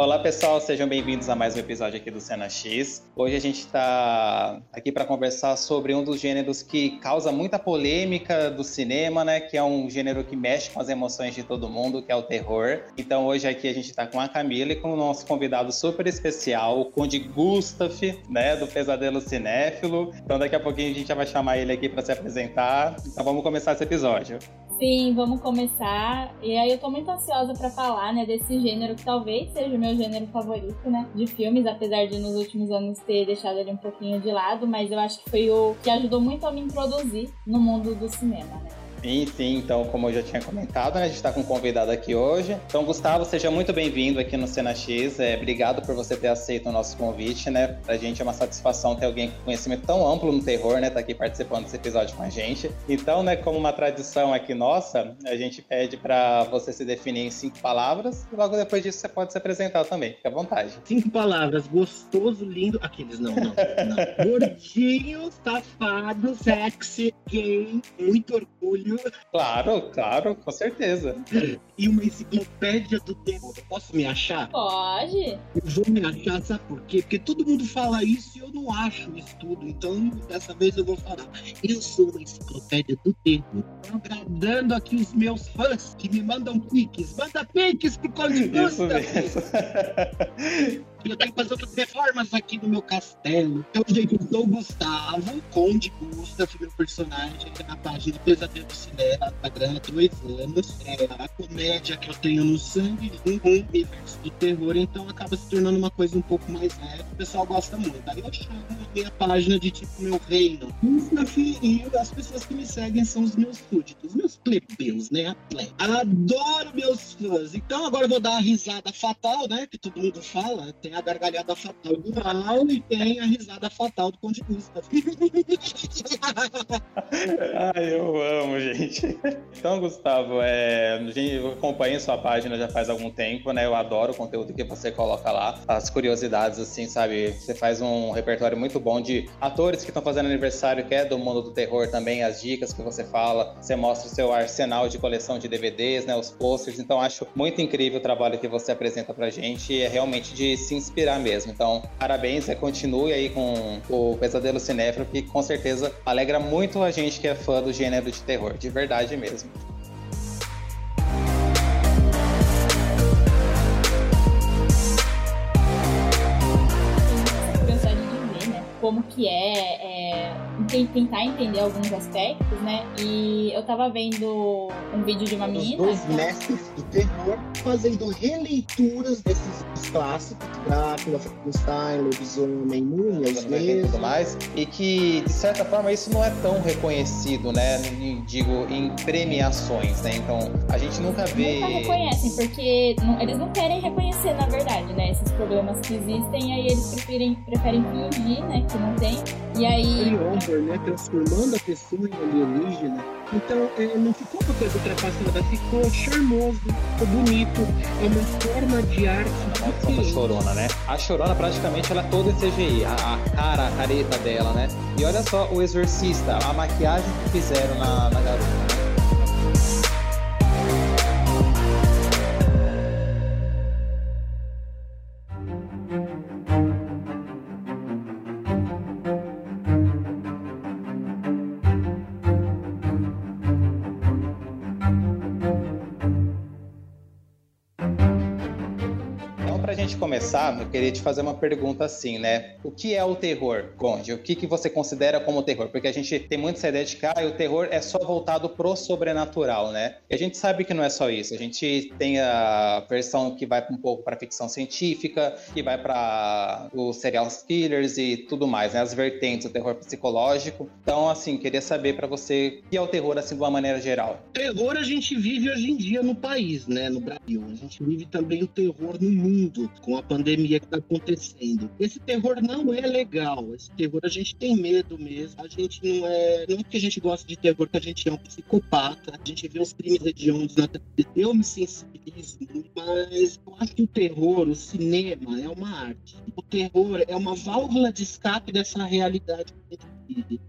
Olá pessoal, sejam bem-vindos a mais um episódio aqui do Cena X. Hoje a gente está aqui para conversar sobre um dos gêneros que causa muita polêmica do cinema, né? Que é um gênero que mexe com as emoções de todo mundo, que é o terror. Então hoje aqui a gente está com a Camila e com o nosso convidado super especial, o Conde Gustav, né? Do Pesadelo Cinéfilo. Então daqui a pouquinho a gente já vai chamar ele aqui para se apresentar. Então vamos começar esse episódio. Sim, vamos começar. E aí eu tô muito ansiosa para falar, né, desse gênero que talvez seja o meu gênero favorito, né, de filmes, apesar de nos últimos anos ter deixado ele um pouquinho de lado, mas eu acho que foi o que ajudou muito a me introduzir no mundo do cinema, né. Sim, sim. Então, como eu já tinha comentado, né, a gente está com um convidado aqui hoje. Então, Gustavo, seja muito bem-vindo aqui no Cena X. É, obrigado por você ter aceito o nosso convite, né? Pra gente é uma satisfação ter alguém com conhecimento tão amplo no terror, né? Tá aqui participando desse episódio com a gente. Então, né, como uma tradição aqui nossa, a gente pede para você se definir em cinco palavras e logo depois disso você pode se apresentar também. Fique à vontade. Cinco palavras: gostoso, lindo. Aqueles não, não. não. Gordinho, safado, sexy, gay, muito orgulho Claro, claro, com certeza. E uma enciclopédia do terror. Posso me achar? Pode. Eu vou me achar, sabe por quê? Porque todo mundo fala isso e eu não acho isso tudo. Então, dessa vez eu vou falar. Eu sou uma enciclopédia do terror. Agradando aqui os meus fãs que me mandam piques. Manda piques pro Conde Isso mesmo. Eu tenho que fazer outras reformas aqui no meu castelo. Então, gente, eu sou o Gustavo, Conde Gustavo, meu personagem, na página de Pesadelo Cinema, Instagram há dois anos. É a comédia que eu tenho no sangue, um universo do terror, então acaba se tornando uma coisa um pouco mais leve. O pessoal gosta muito. Aí eu chamo minha página de tipo meu reino. E as pessoas que me seguem são os meus súditos, meus plebeus, né? Adoro meus fãs. Então agora eu vou dar a risada fatal, né? Que todo mundo fala. Tem a gargalhada fatal do Mal e tem a risada fatal do Conde Gustav. Ai, eu amo, gente. Então, Gustavo, é, eu acompanho sua página já faz algum tempo, né? Eu adoro o conteúdo que você coloca lá, as curiosidades, assim, sabe? Você faz um repertório muito bom de atores que estão fazendo aniversário, que é do mundo do terror também, as dicas que você fala, você mostra o seu arsenal de coleção de DVDs, né? Os posters. Então, acho muito incrível o trabalho que você apresenta pra gente é realmente de se inspirar mesmo. Então, parabéns, é, continue aí com o Pesadelo Cinéfilo, que com certeza alegra muito a gente que é fã do gênero de terror, de verdade mesmo. como que é, é tentar entender alguns aspectos, né? E eu tava vendo um vídeo de uma menina. Os dois mestres do terror fazendo releituras desses clássicos, Drácula, Frankenstein, Lobisomem, Múmia, os e tudo mais. E que, de certa forma, isso não é tão reconhecido, né? Digo, em premiações, né? Então, a gente nunca vê. Nunca reconhecem, porque não, eles não querem reconhecer, na verdade, né? Esses problemas que existem, e aí eles preferem, preferem fingir, né? Que não tem. E aí né? Transformando a pessoa em alienígena. Então, é, não ficou uma coisa ultrapassada, ficou charmoso, ficou bonito. É uma forma de arte. A chorona, né? A chorona praticamente ela é toda em CGI. A, a, cara, a careta dela, né? E olha só o exorcista, a maquiagem que fizeram na, na garota, começar, eu queria te fazer uma pergunta assim, né? O que é o terror, Conde? O que, que você considera como terror? Porque a gente tem muito essa ideia de que ah, o terror é só voltado pro sobrenatural, né? E a gente sabe que não é só isso. A gente tem a versão que vai um pouco para ficção científica, que vai para os serial killers e tudo mais, né? As vertentes do terror psicológico. Então, assim, queria saber para você o que é o terror, assim, de uma maneira geral. Terror a gente vive hoje em dia no país, né? No Brasil. A gente vive também o terror no mundo, com a pandemia que está acontecendo. Esse terror não é legal. Esse terror a gente tem medo mesmo. A gente não é. Não é porque a gente gosta de terror que a gente é um psicopata. A gente vê os crimes hediondos na. Eu me sensibilizo mas eu acho que o terror, o cinema, é uma arte. O terror é uma válvula de escape dessa realidade que a gente.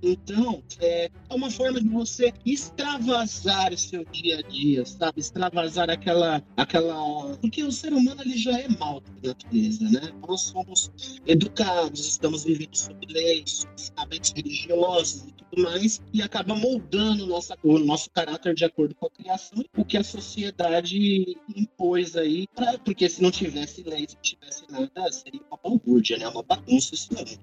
Então, é, é uma forma de você extravasar o seu dia a dia, sabe? Extravasar aquela, aquela... Porque o ser humano, ele já é mal da natureza, né? Nós somos educados, estamos vivendo sob leis, sob religiosos e tudo mais, e acaba moldando nossa, o nosso caráter de acordo com a criação, o que a sociedade impôs aí, pra, porque se não tivesse lei, se não tivesse nada, seria uma balbúrdia, né? Uma bagunça.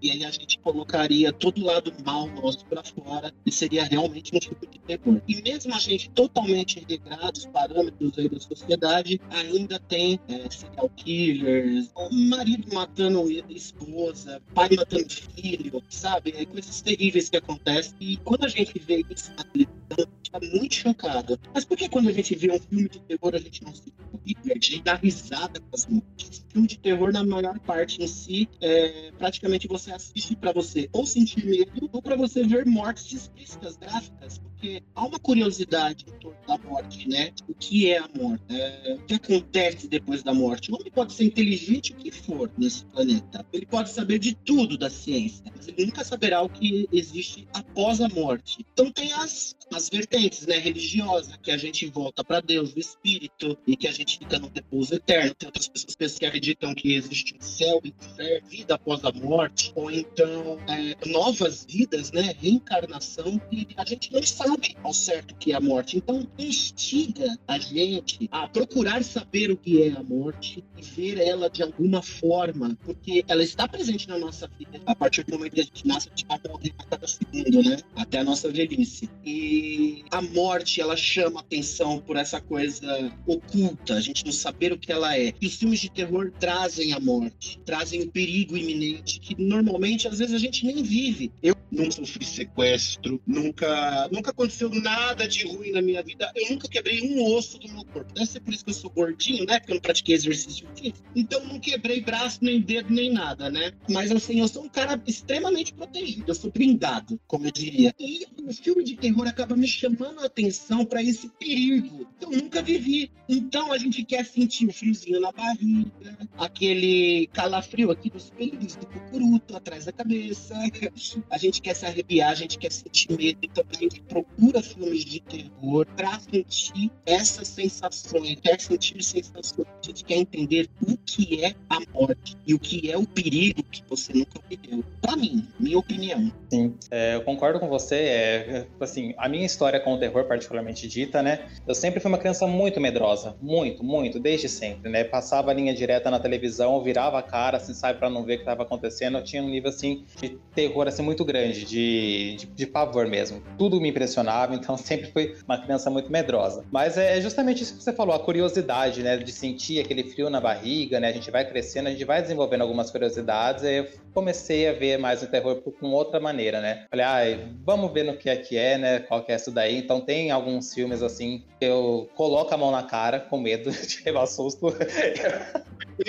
E aí a gente colocaria todo lado mal nosso para fora e seria realmente um tipo de terror. E mesmo a gente totalmente regrado, os parâmetros aí da sociedade, ainda tem é, serial killers, marido matando esposa, pai matando filho, sabe? É coisas terríveis que acontecem. E quando a gente vê isso na televisão, a gente tá muito chocado. Mas por que quando a gente vê um filme de terror a gente não se diverte e dá risada com as mortes? Filme de terror, na maior parte em si, é, praticamente você assiste para você ou sentir medo para você ver mortes explícitas, gráficas porque há uma curiosidade em torno da morte, né? O que é a morte? É, o que acontece depois da morte? O homem pode ser inteligente o que for nesse planeta. Ele pode saber de tudo da ciência, mas ele nunca saberá o que existe após a morte. Então tem as, as vertentes, né? Religiosa, que a gente volta para Deus, o Espírito, e que a gente fica no repouso eterno. Tem outras pessoas que acreditam que existe um céu inferno, vida após a morte, ou então é, novas vidas, né? Reencarnação, e a gente não sabe sabe ao certo que é a morte. Então, instiga a gente a procurar saber o que é a morte e ver ela de alguma forma, porque ela está presente na nossa vida. A partir do momento que a gente nasce, a gente vai morrer a cada segundo, né? Até a nossa velhice. E a morte, ela chama atenção por essa coisa oculta, a gente não saber o que ela é. E os filmes de terror trazem a morte, trazem o perigo iminente que normalmente, às vezes, a gente nem vive. Eu não sofri sequestro, nunca, nunca aconteceu nada de ruim na minha vida. Eu nunca quebrei um osso do meu corpo. Deve ser por isso que eu sou gordinho, né? Porque eu não pratiquei exercício físico. Então não quebrei braço, nem dedo, nem nada, né? Mas assim, eu sou um cara extremamente protegido. Eu sou blindado, como eu diria. E o filme de terror acaba me chamando a atenção para esse perigo que eu nunca vivi. Então a gente quer sentir o friozinho na barriga, aquele calafrio aqui dos pelos do cucuruto atrás da cabeça. A gente quer se arrepiar, a gente quer sentir medo. Então a gente procura filmes de terror para sentir essas sensações, quer sentir sensações, a gente quer entender o que é a morte e o que é o perigo que você nunca viveu. Para mim, minha opinião. Sim, é, eu concordo com você. É, assim, a minha história com o terror, particularmente dita, né? Eu sempre fui uma criança muito medrosa, muito, muito, desde sempre, né? Passava a linha direta na televisão, virava a cara, assim, sabe, para não ver o que estava acontecendo. Eu tinha um nível assim de terror assim muito grande, de, de, de pavor mesmo. Tudo me impressionava impressionava, então sempre fui uma criança muito medrosa. Mas é, é justamente isso que você falou, a curiosidade, né, de sentir aquele frio na barriga, né, a gente vai crescendo, a gente vai desenvolvendo algumas curiosidades, e eu comecei a ver mais o terror com outra maneira, né. Falei, ah, vamos ver no que é que é, né, qual que é isso daí. Então tem alguns filmes, assim, que eu coloco a mão na cara com medo de levar susto.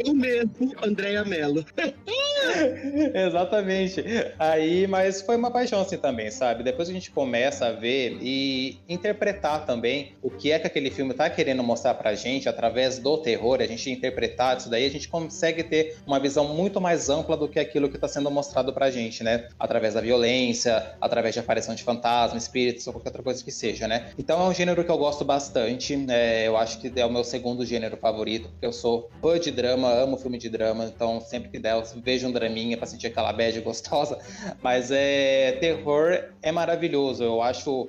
Eu mesmo, Andréia Mello. Exatamente. Aí, mas foi uma paixão assim também, sabe? Depois a gente começa a ver e interpretar também o que é que aquele filme tá querendo mostrar pra gente através do terror, a gente interpretar isso daí, a gente consegue ter uma visão muito mais ampla do que aquilo que está sendo mostrado pra gente, né? Através da violência, através de aparição de fantasmas, espíritos ou qualquer outra coisa que seja, né? Então é um gênero que eu gosto bastante, é, eu acho que é o meu segundo gênero favorito, porque eu sou fã de drama, amo filme de drama, então sempre que der eu vejo um draminha pra sentir aquela bad gostosa, mas é terror é maravilhoso, eu acho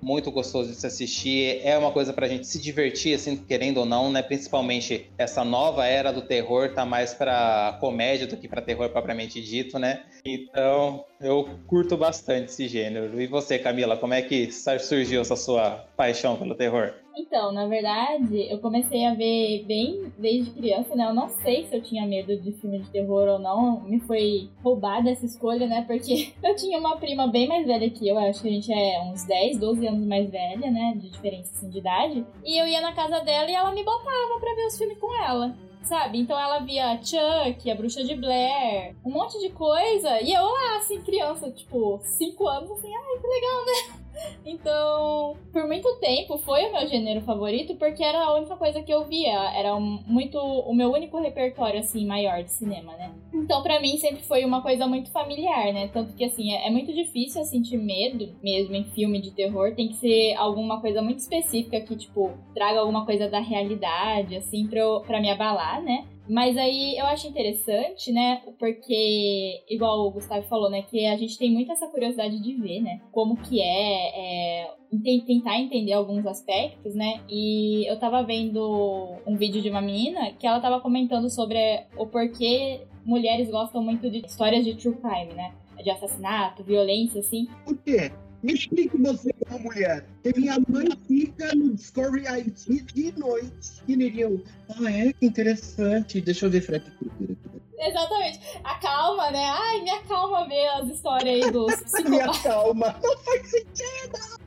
muito gostoso de se assistir. É uma coisa pra gente se divertir, assim, querendo ou não, né? Principalmente essa nova era do terror tá mais pra comédia do que pra terror propriamente dito, né? Então, eu curto bastante esse gênero. E você, Camila, como é que surgiu essa sua paixão pelo terror? Então, na verdade, eu comecei a ver bem desde criança, né? Eu não sei se eu tinha medo de filme de terror ou não. Me foi roubada essa escolha, né? Porque eu tinha uma prima bem mais velha que eu, acho que a gente é uns 10, 12 anos mais velha, né? De diferença assim, de idade. E eu ia na casa dela e ela me botava pra ver os filmes com ela sabe? Então ela via Chuck, a Bruxa de Blair, um monte de coisa. E eu lá, assim, criança, tipo, 5 anos, assim, ai, que legal, né? Então, por muito tempo foi o meu gênero favorito porque era a única coisa que eu via, era muito o meu único repertório assim maior de cinema, né? Então, para mim sempre foi uma coisa muito familiar, né? Tanto que assim, é, é muito difícil sentir medo mesmo em filme de terror, tem que ser alguma coisa muito específica que tipo traga alguma coisa da realidade assim para para me abalar, né? Mas aí eu acho interessante, né? Porque, igual o Gustavo falou, né? Que a gente tem muito essa curiosidade de ver, né? Como que é, é tentar entender alguns aspectos, né? E eu tava vendo um vídeo de uma menina que ela tava comentando sobre o porquê mulheres gostam muito de histórias de true crime, né? De assassinato, violência, assim. Por quê? Me explique você como mulher. Que minha mãe fica no Discovery IT de noite. Que iriam. Ah, é? Que interessante. Deixa eu ver Fred Krueger aqui. Exatamente. Acalma, né? Ai, me acalma ver as histórias aí dos psicopatas. me acalma. Não faz sentido.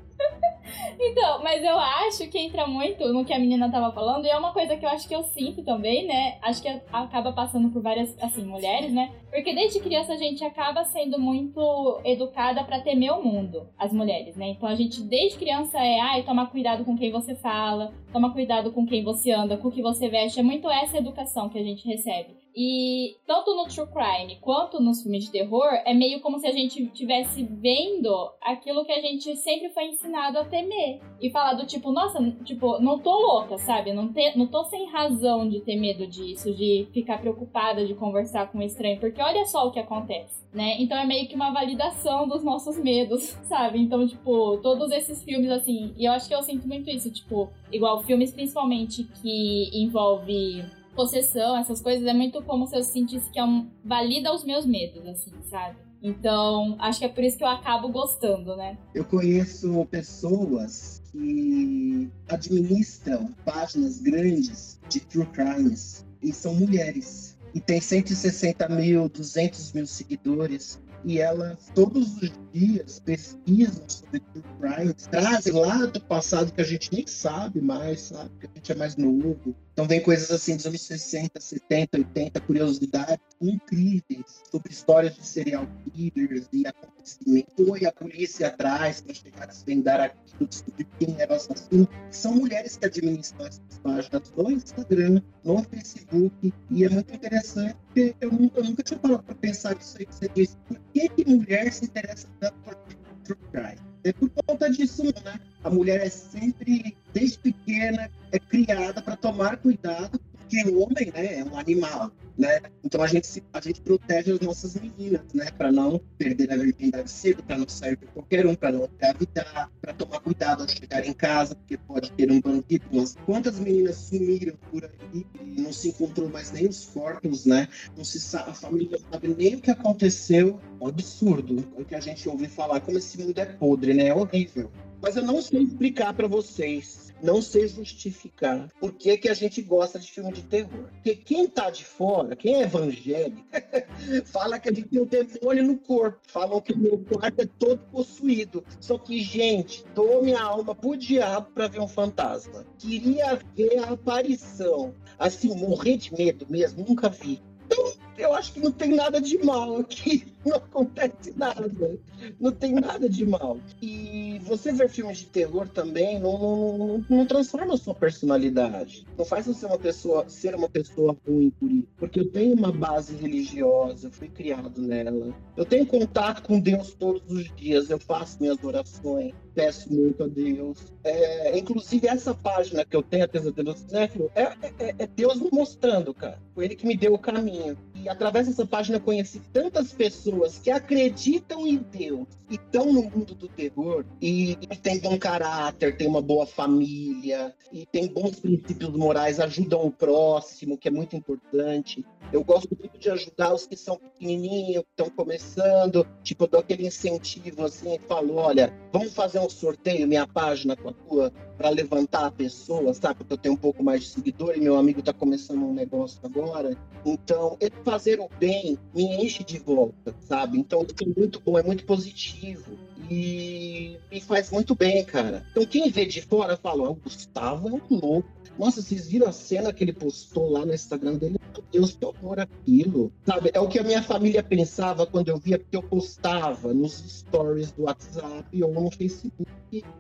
Então, mas eu acho que entra muito no que a menina tava falando, e é uma coisa que eu acho que eu sinto também, né? Acho que acaba passando por várias, assim, mulheres, né? Porque desde criança a gente acaba sendo muito educada para temer o mundo, as mulheres, né? Então a gente desde criança é, ai, toma cuidado com quem você fala, toma cuidado com quem você anda, com o que você veste. É muito essa educação que a gente recebe. E tanto no true crime quanto nos filmes de terror, é meio como se a gente estivesse vendo aquilo que a gente sempre foi ensinado a temer. E falar do tipo, nossa, tipo, não tô louca, sabe? Não, te, não tô sem razão de ter medo disso, de ficar preocupada de conversar com um estranho, porque olha só o que acontece, né? Então é meio que uma validação dos nossos medos, sabe? Então, tipo, todos esses filmes, assim, e eu acho que eu sinto muito isso, tipo, igual filmes principalmente que envolve possessão, essas coisas, é muito como se eu sentisse que é um, valida os meus medos, assim, sabe? Então, acho que é por isso que eu acabo gostando, né? Eu conheço pessoas que administram páginas grandes de true crimes e são mulheres. E tem 160 mil, 200 mil seguidores e elas todos os dias pesquisam sobre true crimes, trazem lá do passado que a gente nem sabe mais, sabe? Que a gente é mais novo. Então vem coisas assim dos anos 60, 70, 80, curiosidades incríveis sobre histórias de serial killers e acontecimentos. Foi a polícia atrás para chegar a desvendar aquilo, descobrir quem era o assassino. São mulheres que administram essas páginas no Instagram, no Facebook, e é muito interessante porque eu nunca, eu nunca tinha parado para pensar nisso aí que você disse. Por que, que mulher se interessa tanto por true crime? É por conta disso, né? A mulher é sempre, desde pequena, é criada para tomar cuidado, porque o homem né, é um animal né? Então a gente, a gente protege as nossas meninas, né? Para não perder a virgindade cedo, para não sair por qualquer um, para não engravidar, para tomar cuidado ao chegar em casa, porque pode ter um bandido. Mas quantas meninas sumiram por aí e não se encontrou mais nem os corpos, né? Não se sabe, a família não sabe nem o que aconteceu. Um absurdo o que a gente ouve falar, como esse mundo é podre, né? É horrível. Mas eu não sei explicar para vocês não sei justificar por que, que a gente gosta de filme de terror. Porque quem tá de fora, quem é evangélico, fala que a gente tem um demônio no corpo. Falam que meu quarto é todo possuído. Só que, gente, dou minha alma pro diabo pra ver um fantasma. Queria ver a aparição. Assim, morrer de medo mesmo, nunca vi. Então, eu acho que não tem nada de mal aqui. Não acontece nada. Não tem nada de mal. E você ver filmes de terror também não, não, não, não transforma a sua personalidade. Não faz você uma pessoa, ser uma pessoa ruim por isso. Porque eu tenho uma base religiosa, eu fui criado nela. Eu tenho contato com Deus todos os dias, eu faço minhas orações peço muito a Deus. É, inclusive, essa página que eu tenho, a Pesadelo Cinéfilo, é, é, é, Deus me mostrando, cara. Foi ele que me deu o caminho. E através dessa página eu conheci tantas pessoas que acreditam em Deus e estão no mundo do terror e, e tem bom caráter, tem uma boa família e tem bons princípios morais, ajudam o próximo, que é muito importante. Eu gosto muito de ajudar os que são pequenininhos, que estão começando. Tipo, eu dou aquele incentivo assim, falo, olha, vamos fazer um sorteio, minha página com a tua, para levantar a pessoa, sabe? Porque eu tenho um pouco mais de seguidor e meu amigo está começando um negócio agora. Então, fazer o bem me enche de volta, sabe? Então, é muito bom, é muito positivo e me faz muito bem, cara. Então, quem vê de fora fala: o Gustavo é um louco. Nossa, vocês viram a cena que ele postou lá no Instagram dele? Deus, que horror aquilo. Sabe, é o que a minha família pensava quando eu via, porque eu postava nos stories do WhatsApp ou no Facebook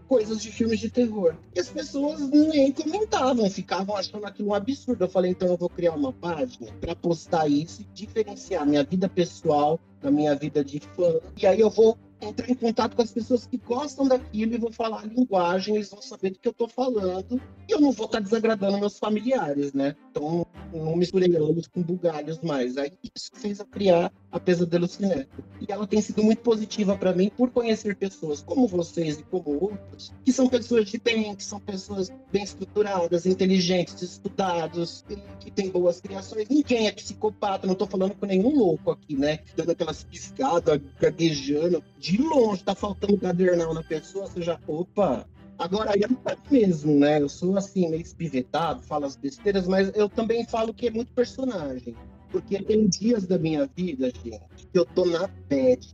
coisas de filmes de terror. E as pessoas nem comentavam, ficavam achando aquilo um absurdo. Eu falei, então eu vou criar uma página para postar isso e diferenciar minha vida pessoal da minha vida de fã. E aí eu vou entrar em contato com as pessoas que gostam daquilo e vou falar a linguagem, eles vão saber do que eu estou falando. E eu não vou estar tá desagradando meus familiares, né? Então, não misturei olhos com bugalhos mais. Aí isso fez eu criar a Pesadelo Cinético. E ela tem sido muito positiva para mim por conhecer pessoas como vocês e como outros, que são pessoas de bem, que são pessoas bem estruturadas, inteligentes, estudados, que têm boas criações. Ninguém é psicopata, não estou falando com nenhum louco aqui, né? Dando aquelas piscadas, gaguejando. De longe, tá faltando cadernal na pessoa, você já, opa, Agora, eu é mesmo, né? Eu sou assim, meio espivetado, falo as besteiras, mas eu também falo que é muito personagem. Porque tem dias da minha vida, gente, que eu tô na bad,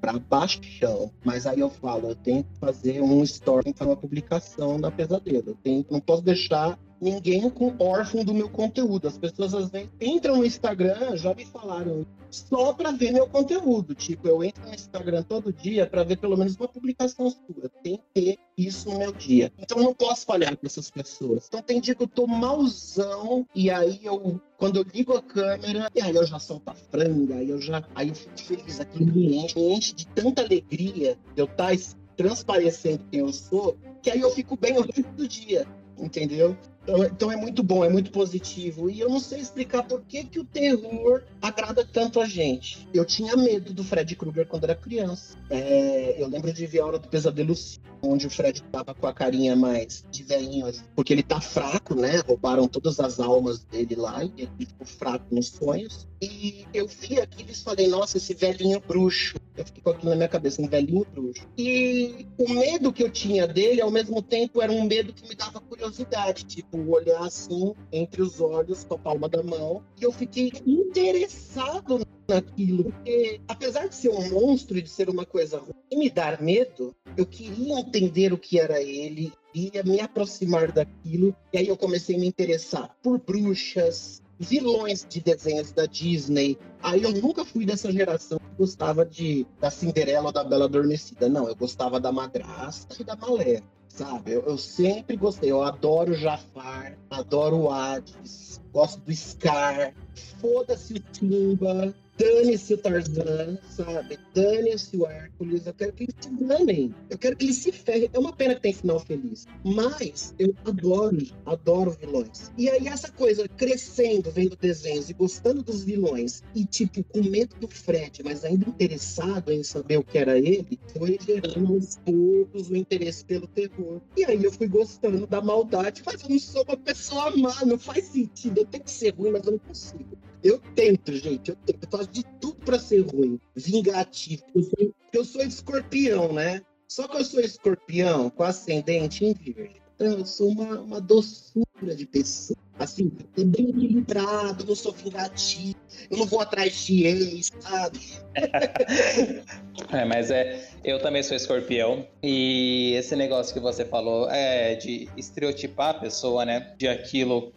pra baixão. Mas aí eu falo, eu tenho que fazer um story, para uma publicação da Pesadelo. Eu tenho, não posso deixar ninguém com órfão do meu conteúdo. As pessoas às vezes entram no Instagram, já me falaram, só para ver meu conteúdo. Tipo, eu entro no Instagram todo dia para ver pelo menos uma publicação sua. Tem que ter isso no meu dia. Então não posso falhar com essas pessoas. Então tem dia que eu tô malzão e aí eu quando eu ligo a câmera, e aí eu já solto a franga, aí eu já aí eu fico feliz, aquilo me enche, me enche de tanta alegria de eu estar tá transparecendo quem eu sou, que aí eu fico bem o resto do dia, entendeu? Então, então, é muito bom, é muito positivo. E eu não sei explicar por que, que o terror agrada tanto a gente. Eu tinha medo do Fred Krueger quando era criança. É, eu lembro de ver a Hora do Pesadelo onde o Fred tava com a carinha mais de velhinho, assim, porque ele tá fraco, né? Roubaram todas as almas dele lá e ele ficou fraco nos sonhos. E eu vi aquilo e falei, nossa, esse velhinho bruxo. Eu fiquei com aquilo na minha cabeça, um velhinho bruxo. E o medo que eu tinha dele, ao mesmo tempo, era um medo que me dava curiosidade. Tipo, olhar assim entre os olhos com a palma da mão. E eu fiquei interessado naquilo. Porque, apesar de ser um monstro e de ser uma coisa ruim e me dar medo, eu queria entender o que era ele, ia me aproximar daquilo. E aí eu comecei a me interessar por bruxas, vilões de desenhos da Disney. Aí eu nunca fui dessa geração que gostava de da Cinderela ou da Bela Adormecida. Não, eu gostava da Madrasta e da Malé sabe? Eu, eu, sempre gostei, eu adoro Jafar, adoro o Hades, gosto do Scar, foda-se o Timba, Dane-se o Tarzan, sabe? Dane-se o Hércules. Eu quero que eles se danem. Eu quero que eles se ferrem. É uma pena que tem final feliz. Mas eu adoro, adoro vilões. E aí, essa coisa, crescendo, vendo desenhos e gostando dos vilões, e tipo, com medo do Fred, mas ainda interessado em saber o que era ele, foi gerando aos poucos o interesse pelo terror. E aí eu fui gostando da maldade, mas eu não sou uma pessoa má, não faz sentido. Eu tenho que ser ruim, mas eu não consigo. Eu tento, gente, eu tento. Eu faço de tudo para ser ruim, vingativo. Eu sou, eu sou escorpião, né? Só que eu sou escorpião com ascendente em virgem. Então, eu sou uma, uma doçura de pessoa. Assim, é bem equilibrado, não sou vingativo, eu não vou atrás de ex, sabe? é, mas é, eu também sou escorpião e esse negócio que você falou é de estereotipar a pessoa, né? De aquilo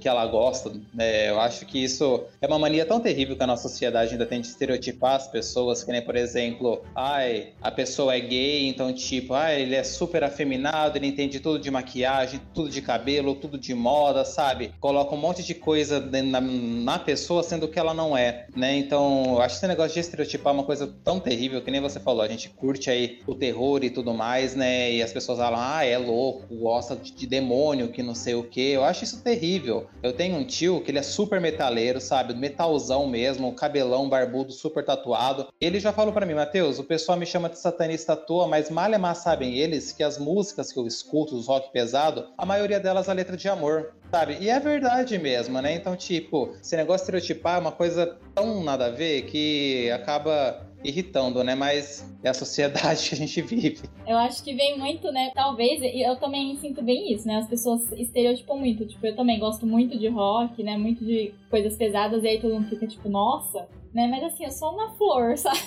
que ela gosta. Né? Eu acho que isso é uma mania tão terrível que a nossa sociedade ainda tem de estereotipar as pessoas, que nem, por exemplo, ai, a pessoa é gay, então tipo, ai, ele é super afeminado, ele entende tudo de maquiagem, tudo de cabelo, tudo de moda, sabe? Coloca um monte de coisa na, na pessoa sendo que ela não é, né? Então, acho que esse negócio de estereotipar uma coisa tão terrível que nem você falou. A gente curte aí o terror e tudo mais, né? E as pessoas falam, ah, é louco, gosta de, de demônio, que não sei o que. Eu acho isso terrível. Eu tenho um tio que ele é super metaleiro, sabe? Metalzão mesmo, cabelão barbudo, super tatuado. Ele já falou para mim, Matheus, o pessoal me chama de satanista à toa, mas mal mais sabem eles que as músicas que eu escuto, os rock pesado, a maioria delas a letra de amor. Sabe? E é verdade mesmo, né? Então, tipo, esse negócio de estereotipar é uma coisa tão nada a ver que acaba irritando, né? Mas é a sociedade que a gente vive. Eu acho que vem muito, né? Talvez, e eu também sinto bem isso, né? As pessoas estereotipam muito. Tipo, eu também gosto muito de rock, né? Muito de coisas pesadas, e aí todo mundo fica tipo, nossa, né? Mas assim, eu sou uma flor, sabe?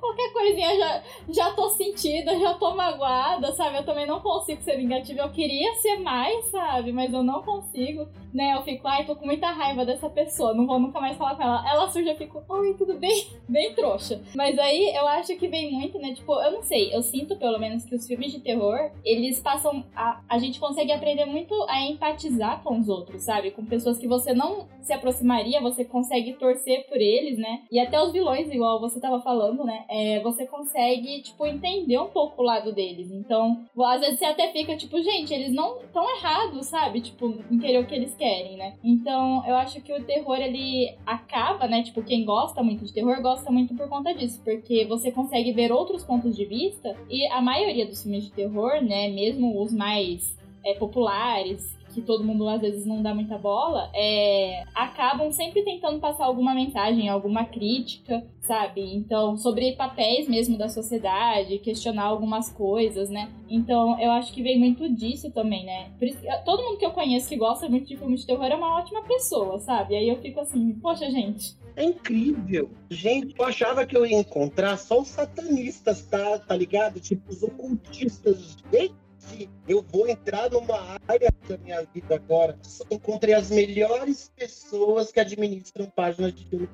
Qualquer coisinha já, já tô sentida, já tô magoada, sabe? Eu também não consigo ser vingativa. Eu queria ser mais, sabe? Mas eu não consigo, né? Eu fico, ai, tô com muita raiva dessa pessoa, não vou nunca mais falar com ela. Ela surge, eu fico, oi, tudo bem? Bem trouxa. Mas aí eu acho que vem muito, né? Tipo, eu não sei, eu sinto pelo menos que os filmes de terror, eles passam. A, a gente consegue aprender muito a empatizar com os outros, sabe? Com pessoas que você não se aproximaria, você consegue torcer por eles, né? E até os vilões, igual você tava falando, né? É, você consegue, tipo, entender um pouco o lado deles. Então, às vezes você até fica, tipo, gente, eles não estão errados, sabe? Tipo, em querer o que eles querem, né? Então, eu acho que o terror, ele acaba, né? Tipo, quem gosta muito de terror, gosta muito por conta disso. Porque você consegue ver outros pontos de vista. E a maioria dos filmes de terror, né? Mesmo os mais é, populares, que todo mundo às vezes não dá muita bola, é, acabam sempre tentando passar alguma mensagem, alguma crítica, sabe? Então, sobre papéis mesmo da sociedade, questionar algumas coisas, né? Então, eu acho que vem muito disso também, né? Por isso, todo mundo que eu conheço que gosta muito de filmes de terror é uma ótima pessoa, sabe? Aí eu fico assim, poxa, gente. É incrível. Gente, eu achava que eu ia encontrar só os satanistas, tá? Tá ligado? Tipo, os ocultistas. Eu vou entrar numa área da minha vida agora. Encontrei as melhores pessoas que administram páginas de filme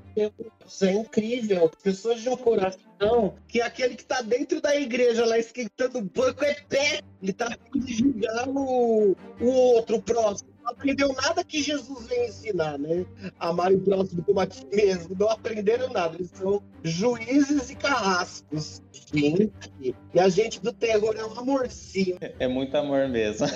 Isso é incrível. Pessoas de um coração que aquele que está dentro da igreja lá esquentando o banco é pé. Ele tá de julgar o, o outro, o próximo não aprendeu nada que Jesus vem ensinar, né? Amar o próximo como a ti mesmo. Não aprenderam nada. Eles são juízes e carrascos. Gente. E a gente do terror é um amorzinho. É muito amor mesmo.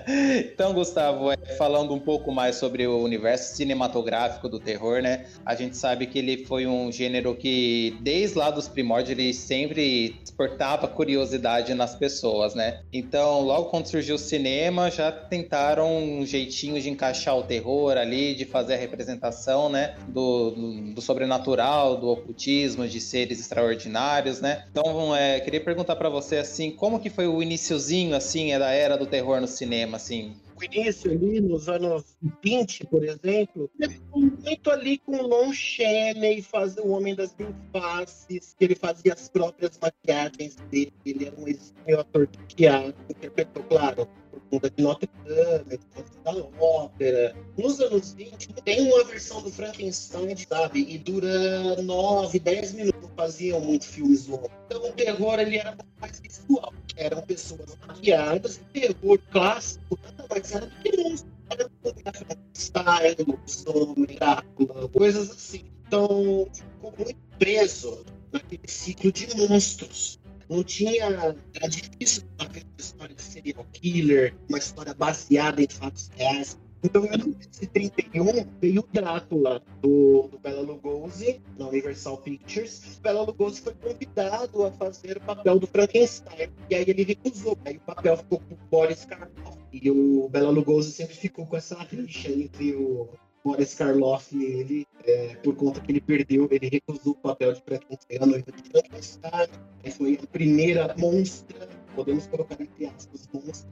então, Gustavo, é, falando um pouco mais sobre o universo cinematográfico do terror, né? A gente sabe que ele foi um gênero que, desde lá dos primórdios, ele sempre despertava curiosidade nas pessoas, né? Então, logo quando surgiu o cinema, já tentaram um jeitinho de encaixar o terror ali, de fazer a representação, né, do, do, do sobrenatural, do ocultismo, de seres extraordinários, né? Então, é, queria perguntar para você assim, como que foi o iniciozinho assim é da era do terror no cinema, assim? o início ali, nos anos 20, por exemplo, muito ali com Lon Chaney, fazer o Homem das Mil Faces, que ele fazia as próprias maquiagens dele, ele era um exímio ator de teatro, interpretou, claro, por de Notre Dame, da ópera. Nos anos 20, tem uma versão do Frankenstein, sabe? E dura 9, 10 minutos. Faziam muito filmes longos. Então o terror ele era mais visual. Eram pessoas maquiadas, terror clássico, mais era que monstro. Era Frankenstein, lobisomem, Drácula, coisas assim. Então ficou muito preso naquele ciclo de monstros não tinha. Era difícil fazer uma história de serial killer, uma história baseada em fatos reais. Então, em 1931, veio o Drácula, do, do Bela Lugosi, na Universal Pictures. Bela Lugosi foi convidado a fazer o papel do Frankenstein, e aí ele recusou. Aí o papel ficou com o Boris Karloff. E o Bela Lugosi sempre ficou com essa rixa entre o Boris Karloff e ele, é, por conta que ele perdeu, ele recusou o papel de Frankenstein, a noiva de Frankenstein. Foi a primeira monstra, podemos colocar entre aspas, monstra,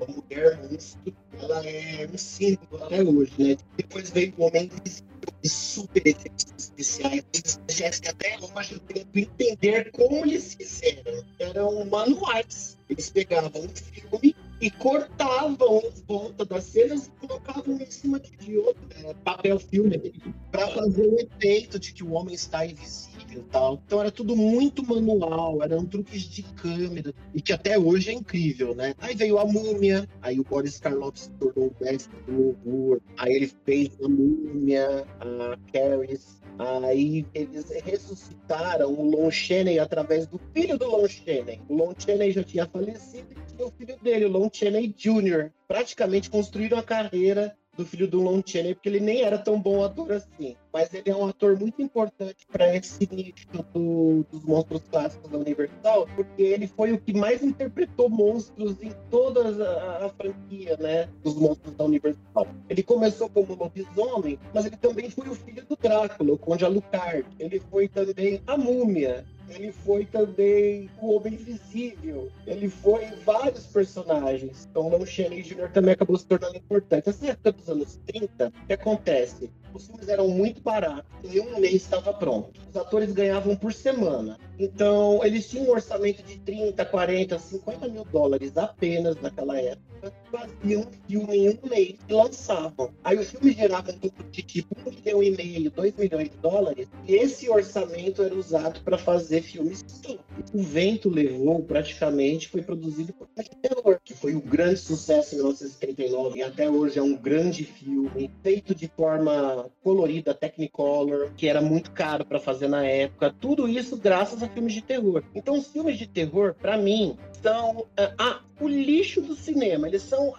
a mulher monstro, ela é um símbolo até hoje, né? Depois veio o Homem Invisível, super efeitos especiais. Jéssica, até hoje eu tento entender como eles fizeram. Eram manuais. Eles pegavam um filme e cortavam em volta das cenas e colocavam em cima de outro é, papel filme para fazer o efeito de que o homem está invisível e tal. Então era tudo muito manual, eram truques de câmera e que até hoje é incrível, né? Aí veio a múmia, aí o Boris Karloff se tornou o mestre do horror, aí ele fez a múmia, a Caris, Aí eles ressuscitaram o Lon Chaney através do filho do Lon Chaney. O Lon Chaney já tinha falecido e tinha o filho dele, o Lon Chaney Jr. Praticamente construíram a carreira do filho do Lon Chaney, porque ele nem era tão bom ator assim. Mas ele é um ator muito importante para esse nicho do, dos monstros clássicos da Universal, porque ele foi o que mais interpretou monstros em toda a, a franquia, né, dos monstros da Universal. Ele começou como lobisomem, mas ele também foi o filho do Drácula, o Conde Alucard. Ele foi também a Múmia, ele foi também o Homem Invisível, ele foi vários personagens. Então, o Lon Chaney Jr. também acabou se tornando importante. Essa época dos anos 30, o que acontece? Os filmes eram muito baratos, em um mês estava pronto. Os atores ganhavam por semana. Então, eles tinham um orçamento de 30, 40, 50 mil dólares apenas naquela época. Faziam um filme em um mês e lançavam. Aí o filme gerava um de tipo 1 milhão e meio, 2 milhões de dólares. E esse orçamento era usado para fazer filmes simples. O Vento Levou, praticamente, foi produzido por Taylor, que foi o um grande sucesso em 1939 e até hoje é um grande filme, feito de forma colorida, Technicolor, que era muito caro para fazer na época. Tudo isso graças a filmes de terror. Então, os filmes de terror, para mim, são ah, o lixo do cinema. Eles são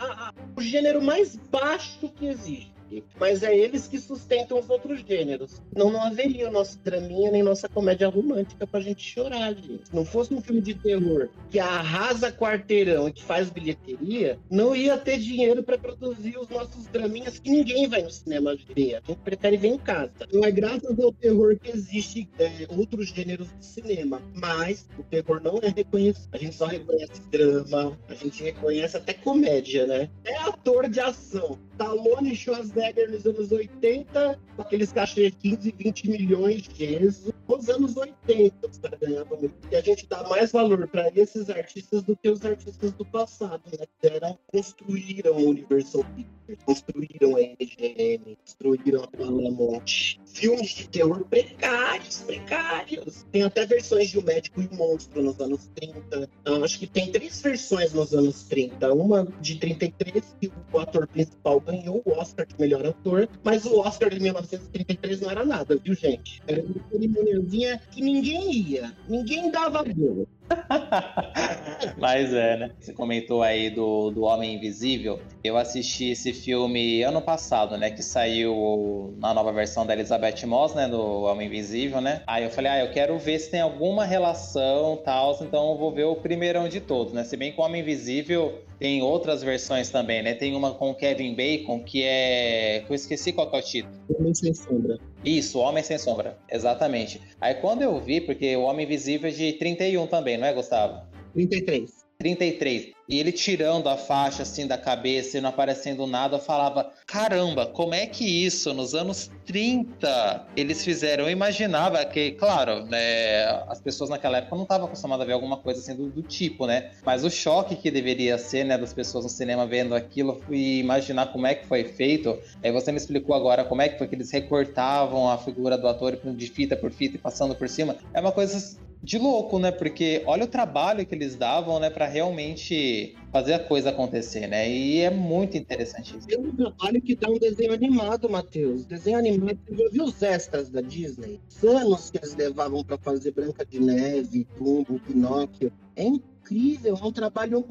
o gênero mais baixo que existe mas é eles que sustentam os outros gêneros. Não, não haveria nosso draminha nem nossa comédia romântica pra gente chorar, gente. Se não fosse um filme de terror que arrasa quarteirão e que faz bilheteria, não ia ter dinheiro para produzir os nossos draminhas que ninguém vai no cinema ver. A gente prefere ver em casa. Não é graças ao terror que existe é, outros gêneros de cinema, mas o terror não é reconhecido. A gente só reconhece drama, a gente reconhece até comédia, né? É ator de ação. Stallone Schwarzenegger nos anos 80, aqueles cachês de 15, 20 milhões de ienes. Nos anos 80, os caras ganhavam muito. E a gente dá mais valor para esses artistas do que os artistas do passado, né? Que eram, construíram o Universal Pictures, construíram a MGM, construíram a Paramount. Filmes de terror precários, precários. Tem até versões de O Médico e o Monstro nos anos 30. Eu acho que tem três versões nos anos 30. Uma de 33, que o ator principal ganhou o Oscar de melhor ator, mas o Oscar de 1933 não era nada, viu, gente? Era uma cerimoniazinha que ninguém ia, ninguém dava boa. Mas é, né? Você comentou aí do, do Homem Invisível. Eu assisti esse filme ano passado, né? Que saiu na nova versão da Elizabeth Moss, né? Do Homem Invisível, né? Aí eu falei, ah, eu quero ver se tem alguma relação tal, então eu vou ver o primeirão de todos, né? Se bem que o Homem Invisível tem outras versões também, né? Tem uma com Kevin Bacon, que é. Eu esqueci qual é o título. Homem Sem Sombra. Isso, Homem Sem Sombra, exatamente. Aí quando eu vi, porque o Homem Invisível é de 31 também, não é, Gustavo? 33. 33. E ele tirando a faixa assim da cabeça e não aparecendo nada, eu falava: caramba, como é que isso nos anos 30 eles fizeram? Eu imaginava que, claro, né, as pessoas naquela época não estavam acostumadas a ver alguma coisa assim do, do, tipo, né? Mas o choque que deveria ser, né, das pessoas no cinema vendo aquilo e imaginar como é que foi feito. Aí você me explicou agora como é que foi que eles recortavam a figura do ator de fita por fita e passando por cima. É uma coisa de louco, né? Porque olha o trabalho que eles davam, né, para realmente fazer a coisa acontecer, né? E é muito interessante isso. Tem um trabalho que dá um desenho animado, Matheus. Desenho animado, já viu os extras da Disney? Os anos que eles levavam para fazer Branca de Neve, Tumbo, Pinóquio. É é um trabalho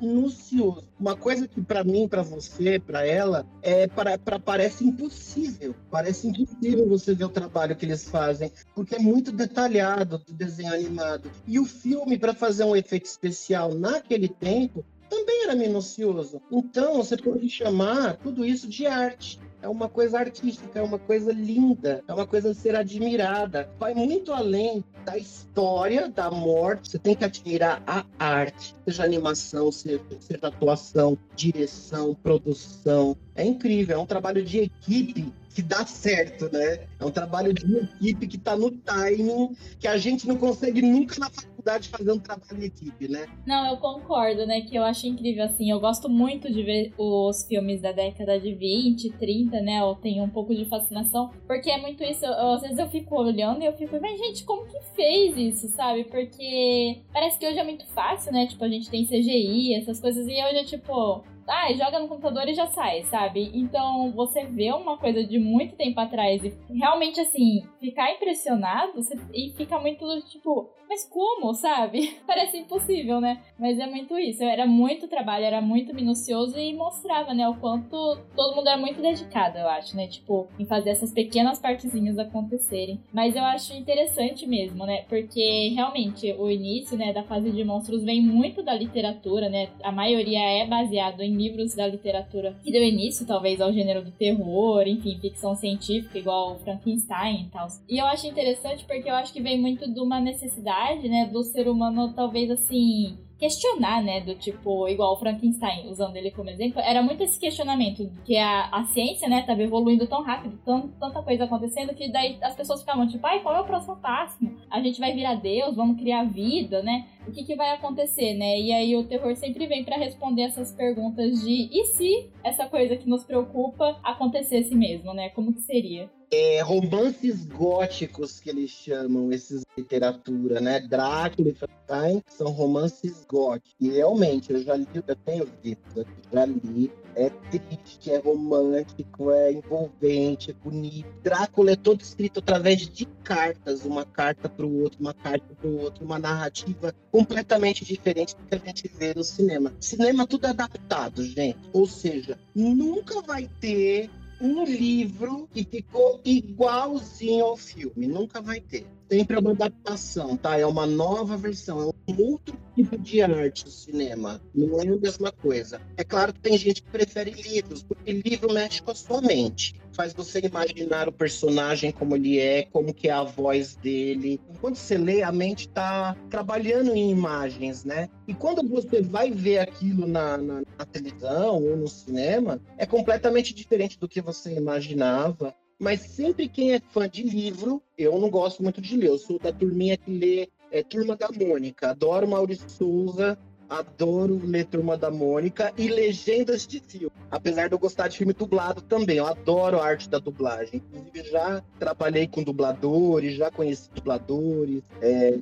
minucioso. Uma coisa que para mim, para você, para ela, é para parece impossível. Parece impossível você ver o trabalho que eles fazem, porque é muito detalhado do desenho animado. E o filme para fazer um efeito especial naquele tempo também era minucioso. Então, você pode chamar tudo isso de arte é uma coisa artística, é uma coisa linda, é uma coisa a ser admirada. Vai muito além da história da morte. Você tem que admirar a arte, seja animação, seja, seja atuação, direção, produção. É incrível, é um trabalho de equipe que dá certo, né? É um trabalho de equipe que está no timing, que a gente não consegue nunca na faculdade fazer um trabalho de equipe, né? Não, eu concordo, né? Que eu acho incrível, assim. Eu gosto muito de ver os filmes da década de 20, 30, né? Eu tenho um pouco de fascinação, porque é muito isso. Eu, às vezes eu fico olhando e eu fico, mas gente, como que fez isso, sabe? Porque parece que hoje é muito fácil, né? Tipo, a gente tem CGI, essas coisas, e hoje é tipo, ah, joga no computador e já sai, sabe? Então você vê uma coisa de muito tempo atrás e realmente assim, ficar impressionado e fica muito tipo, mas como, sabe? Parece impossível, né? Mas é muito isso. Era muito trabalho, era muito minucioso e mostrava, né, o quanto todo mundo era muito dedicado, eu acho, né? Tipo, em fazer essas pequenas partezinhas acontecerem. Mas eu acho interessante mesmo, né? Porque realmente o início, né, da fase de monstros vem muito da literatura, né? A maioria é baseado em livros da literatura que deu início, talvez, ao gênero do terror, enfim, ficção científica, igual Frankenstein e tal. E eu acho interessante porque eu acho que vem muito de uma necessidade, né, do ser humano, talvez assim, questionar, né? Do tipo, igual o Frankenstein, usando ele como exemplo, era muito esse questionamento, que a, a ciência, né, tava evoluindo tão rápido, tão, tanta coisa acontecendo, que daí as pessoas ficavam tipo, ai, qual é o próximo passo? A gente vai virar Deus, vamos criar vida, né? O que, que vai acontecer, né? E aí o terror sempre vem para responder essas perguntas de e se essa coisa que nos preocupa acontecesse mesmo, né? Como que seria? é, romances góticos que eles chamam esses literatura, né? Drácula e Frankenstein são romances góticos. E realmente, eu já li, eu tenho visto aqui, já li. É triste, é romântico, é envolvente, é bonito. Drácula é todo escrito através de cartas, uma carta para o outro, uma carta para o outro, uma narrativa completamente diferente do que a gente vê no cinema. Cinema tudo adaptado, gente. Ou seja, nunca vai ter um livro que ficou igualzinho ao filme. Nunca vai ter. Sempre é uma adaptação, tá? É uma nova versão, é um outro tipo de arte o cinema. Não é a mesma coisa. É claro que tem gente que prefere livros, porque livro mexe com a sua mente faz você imaginar o personagem como ele é, como que é a voz dele. Quando você lê, a mente está trabalhando em imagens, né? E quando você vai ver aquilo na, na, na televisão ou no cinema, é completamente diferente do que você imaginava. Mas sempre quem é fã de livro, eu não gosto muito de ler, eu sou da turminha que lê é, Turma da Mônica, adoro Maurício Souza, adoro ler Turma da Mônica e legendas de filme. Apesar de eu gostar de filme dublado também, eu adoro a arte da dublagem. Inclusive, já trabalhei com dubladores, já conheci dubladores, é,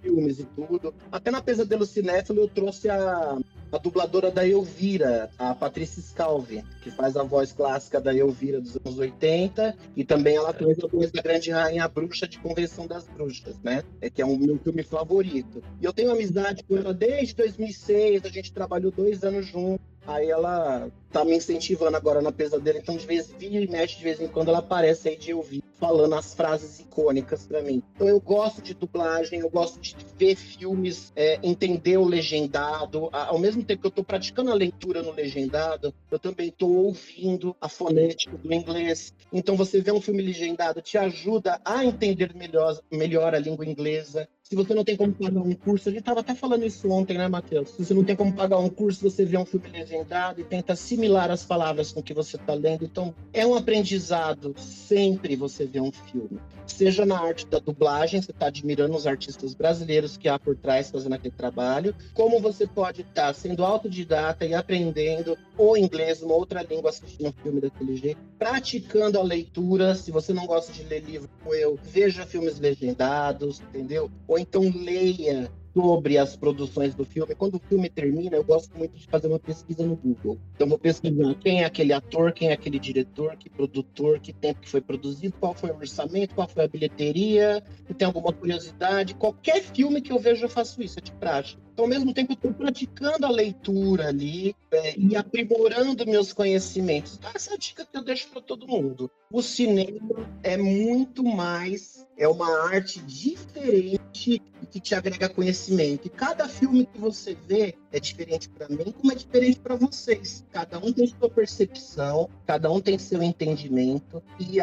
filmes e tudo. Até na Pesadelo Cinéfilo eu trouxe a a dubladora da Elvira, a Patrícia Scalvi, que faz a voz clássica da Elvira dos anos 80, e também ela fez a voz da Grande Rainha Bruxa de Convenção das Bruxas, né? É que é o meu filme favorito. E eu tenho amizade com ela desde 2006, a gente trabalhou dois anos juntos. Aí ela tá me incentivando agora na pesadelo, então de vez vira e mexe, de vez em quando ela aparece aí de ouvir falando as frases icônicas para mim. Então eu gosto de dublagem, eu gosto de ver filmes, é, entender o legendado. Ao mesmo tempo que eu tô praticando a leitura no legendado, eu também tô ouvindo a fonética do inglês. Então você vê um filme legendado te ajuda a entender melhor, melhor a língua inglesa se você não tem como pagar um curso, a gente estava até falando isso ontem, né, Matheus? Se você não tem como pagar um curso, você vê um filme legendado e tenta assimilar as palavras com que você está lendo. Então, é um aprendizado sempre você ver um filme. Seja na arte da dublagem, você está admirando os artistas brasileiros que há por trás fazendo aquele trabalho, como você pode estar tá sendo autodidata e aprendendo ou inglês, uma outra língua, assistindo um filme daquele jeito, praticando a leitura. Se você não gosta de ler livro como eu, veja filmes legendados, entendeu? Ou então leia sobre as produções do filme. Quando o filme termina, eu gosto muito de fazer uma pesquisa no Google. Então, vou pesquisar quem é aquele ator, quem é aquele diretor, que produtor, que tempo que foi produzido, qual foi o orçamento, qual foi a bilheteria, se tem alguma curiosidade. Qualquer filme que eu vejo, eu faço isso, é de praxe. Então, ao mesmo tempo, eu estou praticando a leitura ali é, e aprimorando meus conhecimentos. Então, essa é a dica que eu deixo para todo mundo. O cinema é muito mais, é uma arte diferente que te agrega conhecimento. E cada filme que você vê é diferente para mim, como é diferente para vocês. Cada um tem sua percepção, cada um tem seu entendimento e,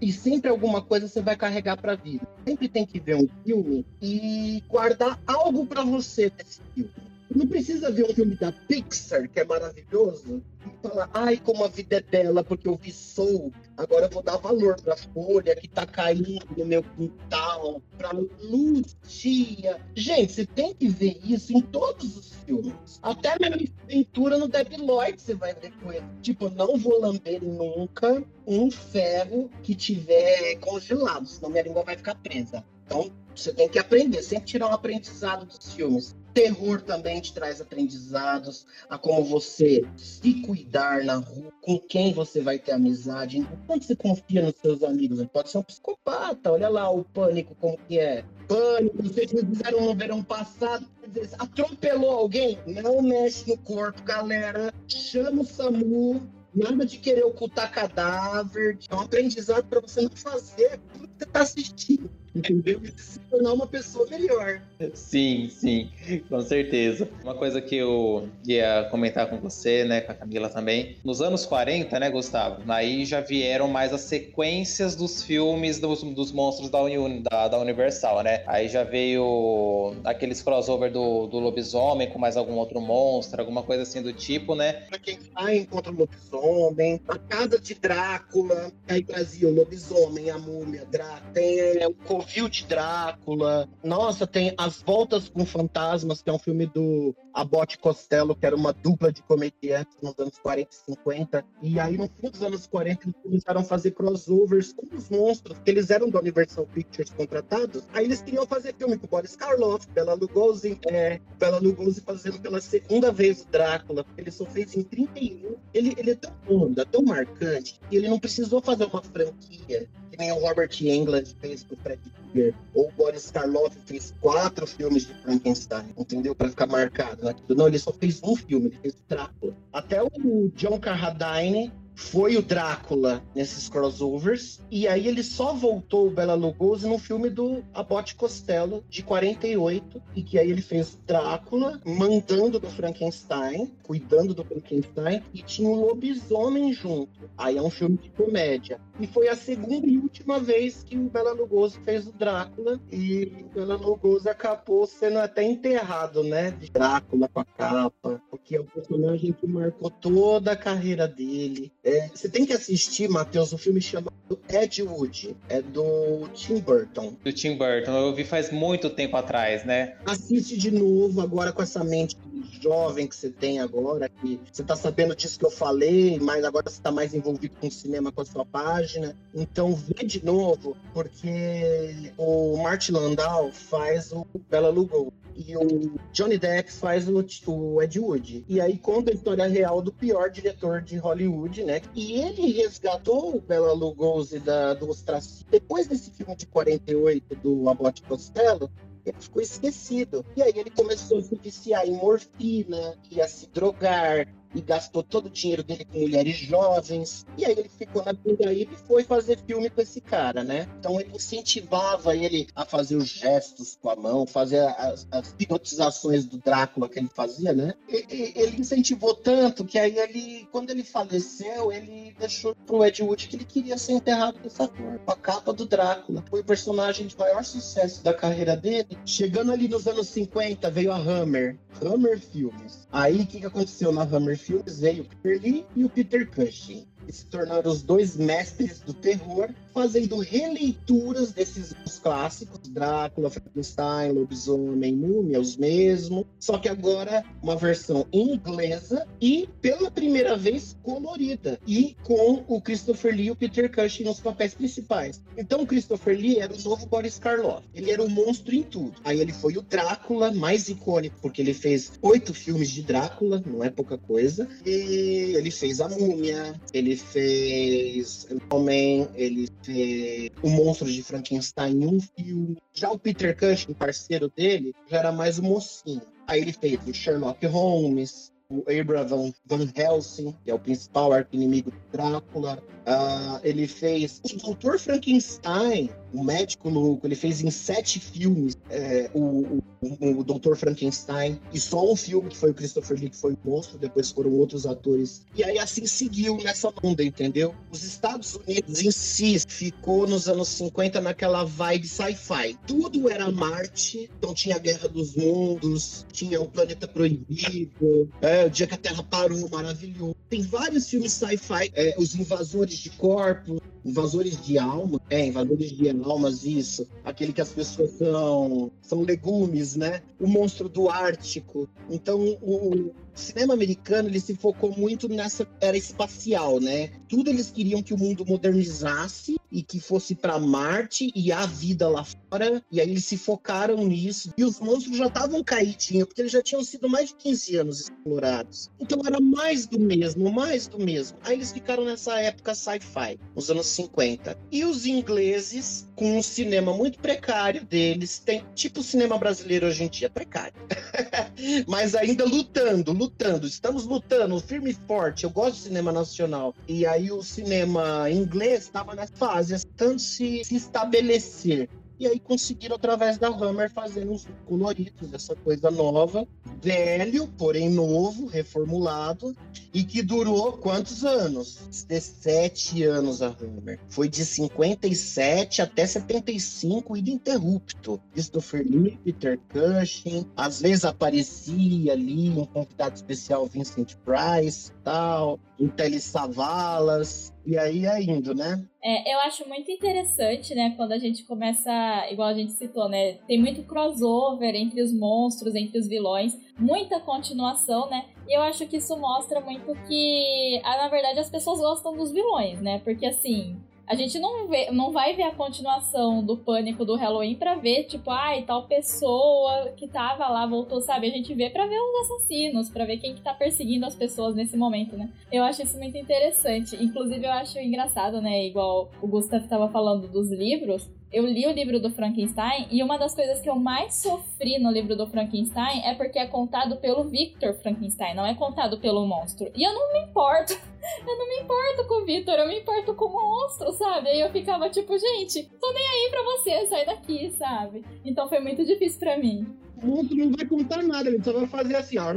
e sempre alguma coisa você vai carregar para a vida. Sempre tem que ver um filme e guardar algo para você Não precisa ver um filme da Pixar, que é maravilhoso, e falar, ai, como a vida é bela, porque eu vi Soul. Agora eu vou dar valor pra folha que tá caindo no meu quintal, pra luz, dia. Gente, você tem que ver isso em todos os filmes. Até na minha aventura no Debiloid você vai ver ele. Tipo, não vou lamber nunca um ferro que tiver congelado, senão minha língua vai ficar presa. Então, você tem que aprender, sempre tirar um aprendizado dos filmes. Terror também te traz aprendizados a como você se cuidar na rua, com quem você vai ter amizade, quanto você confia nos seus amigos. Pode ser um psicopata, olha lá o pânico como que é. Pânico, vocês me fizeram no verão passado, atropelou alguém? Não mexe no corpo, galera. Chama o SAMU, Nada de querer ocultar cadáver. É um aprendizado para você não fazer aquilo que você está assistindo. Entendeu? E se tornar uma pessoa melhor. Sim, sim, com certeza. Uma coisa que eu ia comentar com você, né, com a Camila também. Nos anos 40, né, Gustavo? Aí já vieram mais as sequências dos filmes dos, dos monstros da, Uni, da, da, Universal, né? Aí já veio aqueles crossover do, do lobisomem com mais algum outro monstro, alguma coisa assim do tipo, né? Pra quem vai encontra o lobisomem, a casa de Drácula, aí Brasil, lobisomem, a múmia, Drácula, tem é, o Covil de Drácula. Nossa, tem As Voltas com Fantasmas, que é um filme do Abbott Costello, que era uma dupla de comediantes nos anos 40 e 50. E aí, no fim dos anos 40, eles começaram a fazer crossovers com os monstros, que eles eram da Universal Pictures contratados. Aí eles queriam fazer filme com Boris Karloff, Bela Lugosi, é, Bela Lugosi fazendo pela segunda vez o Drácula, porque ele só fez em 31. Ele, ele é tão onda, tão marcante, que ele não precisou fazer uma franquia que nem o Robert Englund fez com o Fred Krueger, ou o Boris Karloff fez quatro filmes de Frankenstein, entendeu? Para ficar marcado. Não, ele só fez um filme, ele fez Drácula. Até o John Carradine foi o Drácula nesses crossovers. E aí ele só voltou o Bela Lugosi no filme do Abbott Costello, de 48, e que aí ele fez Drácula, mandando do Frankenstein, cuidando do Frankenstein, e tinha um lobisomem junto. Aí é um filme de comédia. E foi a segunda e última vez que o Bela Lugosi fez o Drácula, e o Bela Lugosi acabou sendo até enterrado, né? De Drácula com a capa, porque é o personagem que marcou toda a carreira dele. É, você tem que assistir, Matheus, um filme chamado Ed Wood. É do Tim Burton. Do Tim Burton. Eu vi faz muito tempo atrás, né? Assiste de novo agora com essa mente jovem que você tem agora, que você tá sabendo disso que eu falei, mas agora você tá mais envolvido com o cinema com a sua página. Então vê de novo, porque o Martin Landau faz o Bela Lugosi e o Johnny Depp faz o, o Ed Wood. E aí conta a história real do pior diretor de Hollywood, né? E ele resgatou o Bela Lugosi da, do ostracismo. Depois desse filme de 48 do Abbott Costello, ele ficou esquecido. E aí ele começou a se viciar em morfina, ia se drogar, e gastou todo o dinheiro dele com mulheres jovens. E aí ele ficou na Pindaíba e foi fazer filme com esse cara, né? Então ele incentivava ele a fazer os gestos com a mão, fazer as, as hipnotizações do Drácula que ele fazia, né? E, e, ele incentivou tanto que aí ele, quando ele faleceu, ele deixou pro Ed Wood que ele queria ser enterrado dessa cor, com a capa do Drácula. Foi o personagem de maior sucesso da carreira dele. Chegando ali nos anos 50, veio a Hammer. Hammer Filmes. Aí o que, que aconteceu na Hammer Filmes? Veio Lee e o Peter Cushing e se tornaram os dois mestres do terror, fazendo releituras desses clássicos, Drácula, Frankenstein, Lobisomem, Múmia, os mesmos, só que agora uma versão inglesa e pela primeira vez colorida e com o Christopher Lee e o Peter Cushing nos papéis principais. Então Christopher Lee era o novo Boris Karloff. Ele era um monstro em tudo. Aí ele foi o Drácula mais icônico porque ele fez oito filmes de Drácula, não é pouca coisa. E ele fez a Múmia, ele fez Homem, ele fez O Monstro de Frankenstein em um filme. Já o Peter Cushing, parceiro dele, já era mais o mocinho. Aí ele fez o Sherlock Holmes, o Abraham Van Helsing, que é o principal arco-inimigo do Drácula. Uh, ele fez o Doutor Frankenstein, o médico louco, ele fez em sete filmes é, o, o, o Doutor Frankenstein, e só um filme que foi o Christopher Lee, que foi o monstro, depois foram outros atores. E aí assim seguiu nessa onda, entendeu? Os Estados Unidos em si ficou nos anos 50 naquela vibe sci-fi. Tudo era Marte, então tinha a Guerra dos Mundos, tinha o Planeta Proibido, é, o Dia que a Terra Parou, maravilhoso. Tem vários filmes sci-fi, é, Os Invasores de Corpos, Invasores de Almas, é, Invasores de Almas, isso. Aquele que as pessoas são, são legumes, né? O Monstro do Ártico. Então, o, cinema americano ele se focou muito nessa era espacial, né? Tudo eles queriam que o mundo modernizasse e que fosse para Marte e a vida lá fora. E aí eles se focaram nisso. E os monstros já estavam caidinhos, porque eles já tinham sido mais de 15 anos explorados. Então era mais do mesmo, mais do mesmo. Aí eles ficaram nessa época sci-fi, nos anos 50. E os ingleses, com um cinema muito precário deles, tem tipo o cinema brasileiro hoje em dia, precário. Mas ainda lutando, lutando. Estamos lutando, firme e forte. Eu gosto de cinema nacional. E aí o cinema inglês estava nessa fase, tentando se, se estabelecer. E aí conseguiram, através da Hammer, fazer uns coloridos, essa coisa nova, velho, porém novo, reformulado, e que durou quantos anos? 17 anos a Hammer. Foi de 57 até 75, ininterrupto. Christopher Lee, Peter Cushing, às vezes aparecia ali um convidado especial, Vincent Price, tal, o Telly Savalas, e aí é indo, né? É, eu acho muito interessante, né, quando a gente começa, igual a gente citou, né, tem muito crossover entre os monstros, entre os vilões, muita continuação, né, e eu acho que isso mostra muito que, ah, na verdade, as pessoas gostam dos vilões, né, porque assim, a gente não, vê, não vai ver a continuação do pânico do Halloween pra ver, tipo, ai, tal pessoa que tava lá voltou, sabe? A gente vê pra ver os assassinos, pra ver quem que tá perseguindo as pessoas nesse momento, né? Eu acho isso muito interessante. Inclusive, eu acho engraçado, né? Igual o Gustav tava falando dos livros eu li o livro do Frankenstein e uma das coisas que eu mais sofri no livro do Frankenstein é porque é contado pelo Victor Frankenstein, não é contado pelo monstro. E eu não me importo. Eu não me importo com o Victor, eu me importo com o monstro, sabe? Aí eu ficava tipo, gente, tô nem aí pra você, sai daqui, sabe? Então foi muito difícil para mim. O monstro não vai contar nada, ele só vai fazer assim, ó.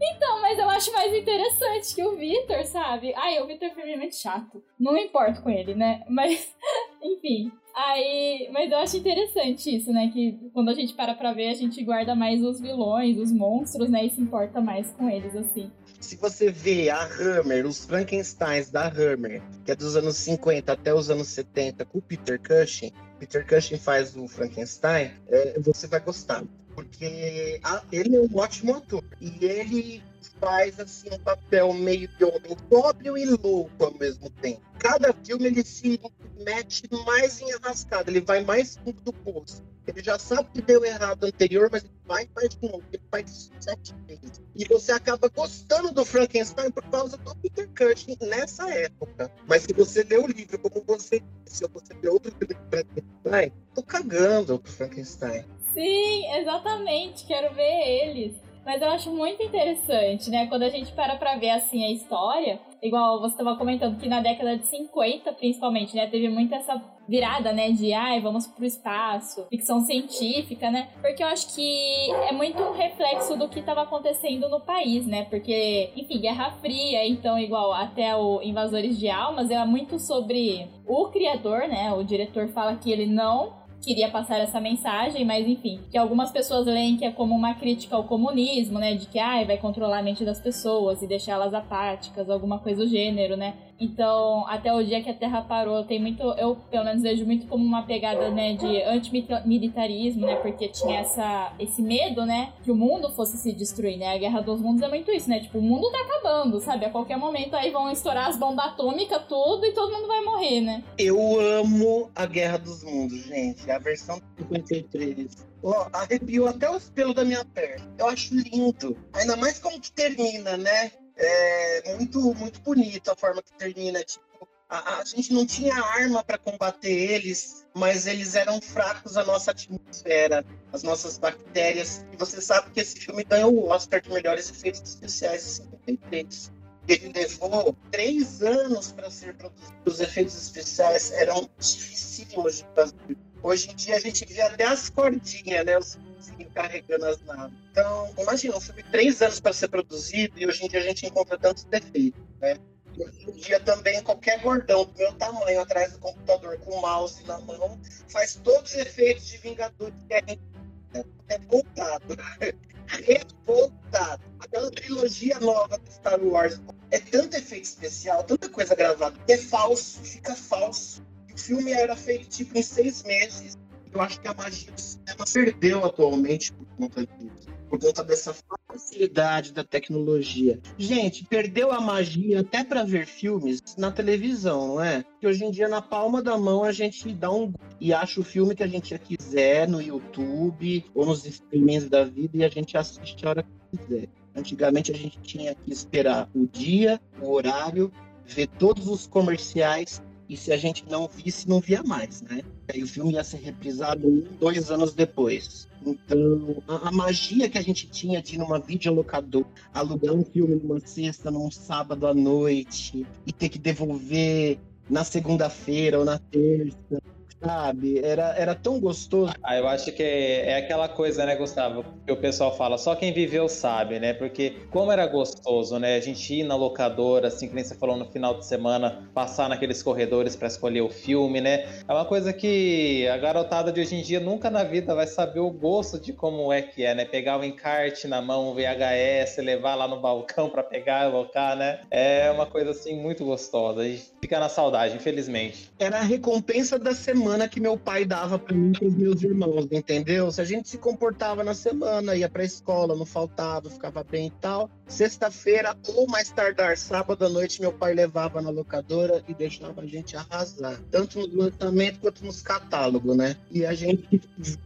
Então, mas eu acho mais interessante que o Victor, sabe? Ai, o Victor foi muito chato. Não me importo com ele, né? Mas, enfim. Aí, mas eu acho interessante isso, né? Que quando a gente para pra ver, a gente guarda mais os vilões, os monstros, né? E se importa mais com eles, assim. Se você vê a Hammer, os Frankensteins da Hammer, que é dos anos 50 até os anos 70, com o Peter Cushing, Peter Cushing faz o Frankenstein, é, você vai gostar. Porque ele é um ótimo ator. E ele faz assim um papel meio de homem sóbrio e louco ao mesmo tempo. Cada filme ele se mete mais em arrascada, ele vai mais fundo do poço. Ele já sabe que deu errado anterior, mas ele vai e faz de novo. Ele faz sete vezes. E você acaba gostando do Frankenstein por causa do Peter Cushing nessa época. Mas se você lê o livro, como você disse, ou você lê outro filme do Frankenstein, tô cagando pro Frankenstein. Sim, exatamente. Quero ver eles. Mas eu acho muito interessante, né? Quando a gente para pra ver, assim, a história, igual você estava comentando que na década de 50, principalmente, né? Teve muito essa virada, né? De, ai, vamos pro espaço, ficção científica, né? Porque eu acho que é muito um reflexo do que estava acontecendo no país, né? Porque, enfim, Guerra Fria, então, igual até o Invasores de Almas, é muito sobre o criador, né? O diretor fala que ele não queria passar essa mensagem, mas enfim, que algumas pessoas leem que é como uma crítica ao comunismo, né? De que ai, vai controlar a mente das pessoas e deixá-las apáticas, alguma coisa do gênero, né? Então, até o dia que a Terra parou, tem muito, eu pelo menos vejo muito como uma pegada, né, de antimilitarismo, né, porque tinha essa, esse medo, né, que o mundo fosse se destruir, né, a Guerra dos Mundos é muito isso, né, tipo, o mundo tá acabando, sabe, a qualquer momento aí vão estourar as bombas atômicas, tudo, e todo mundo vai morrer, né. Eu amo a Guerra dos Mundos, gente, a versão 53. Ó, oh, arrepiou até os pelos da minha perna. Eu acho lindo. Ainda mais como que termina, né? É muito, muito bonito a forma que termina. Tipo, a, a gente não tinha arma para combater eles, mas eles eram fracos à nossa atmosfera, as nossas bactérias. E você sabe que esse filme ganhou o Oscar de melhores efeitos especiais em 53. Ele levou três anos para ser produzido. Os efeitos especiais eram dificílimos de fazer. Hoje em dia a gente vê até as cordinhas, né? Os carregando as naves. Então, imagina, um filme três anos para ser produzido e hoje em dia a gente encontra tantos defeitos, né? Hoje em dia também qualquer gordão do meu tamanho atrás do computador com o mouse na mão faz todos os efeitos de Vingadores que é revoltado. revoltado. Aquela trilogia nova de Star Wars é tanto efeito especial, tanta coisa gravada, que é falso, fica falso. O filme era feito tipo em seis meses eu acho que a magia do cinema perdeu atualmente por conta disso. Por conta dessa facilidade da tecnologia. Gente, perdeu a magia até para ver filmes na televisão, não é? Que hoje em dia, na palma da mão, a gente dá um e acha o filme que a gente quiser no YouTube ou nos streamings da vida e a gente assiste a hora que quiser. Antigamente a gente tinha que esperar o dia, o horário, ver todos os comerciais e se a gente não visse, não via mais, né? Aí o filme ia ser reprisado um, dois anos depois. Então, a, a, magia que a gente tinha de ir numa videolocadora, alugar um filme numa sexta, num sábado à noite, e ter que devolver na segunda-feira ou na terça, sabe? Era, era tão gostoso. Ah, eu acho que é aquela coisa, né, Gustavo, que o pessoal fala, só quem viveu sabe, né? Porque como era gostoso, né? A gente ir na locadora, assim, que nem você falou no final de semana, passar naqueles corredores para escolher o filme, né? É uma coisa que a garotada de hoje em dia nunca na vida vai saber o gosto de como é que é, né? Pegar o encarte na mão, o VHS, levar lá no balcão para pegar, colocar, né? É uma coisa assim muito gostosa. E fica na saudade, infelizmente. Era a recompensa da semana que meu pai dava para mim e pros meus irmãos, entendeu? Se a gente se comportava na semana, ia pra escola, não faltava, ficava bem e tal. Sexta-feira, ou mais tardar, sábado à noite, meu pai levava na locadora e deixava a gente arrasar. Tanto no lançamento quanto nos catálogos, né? E a gente.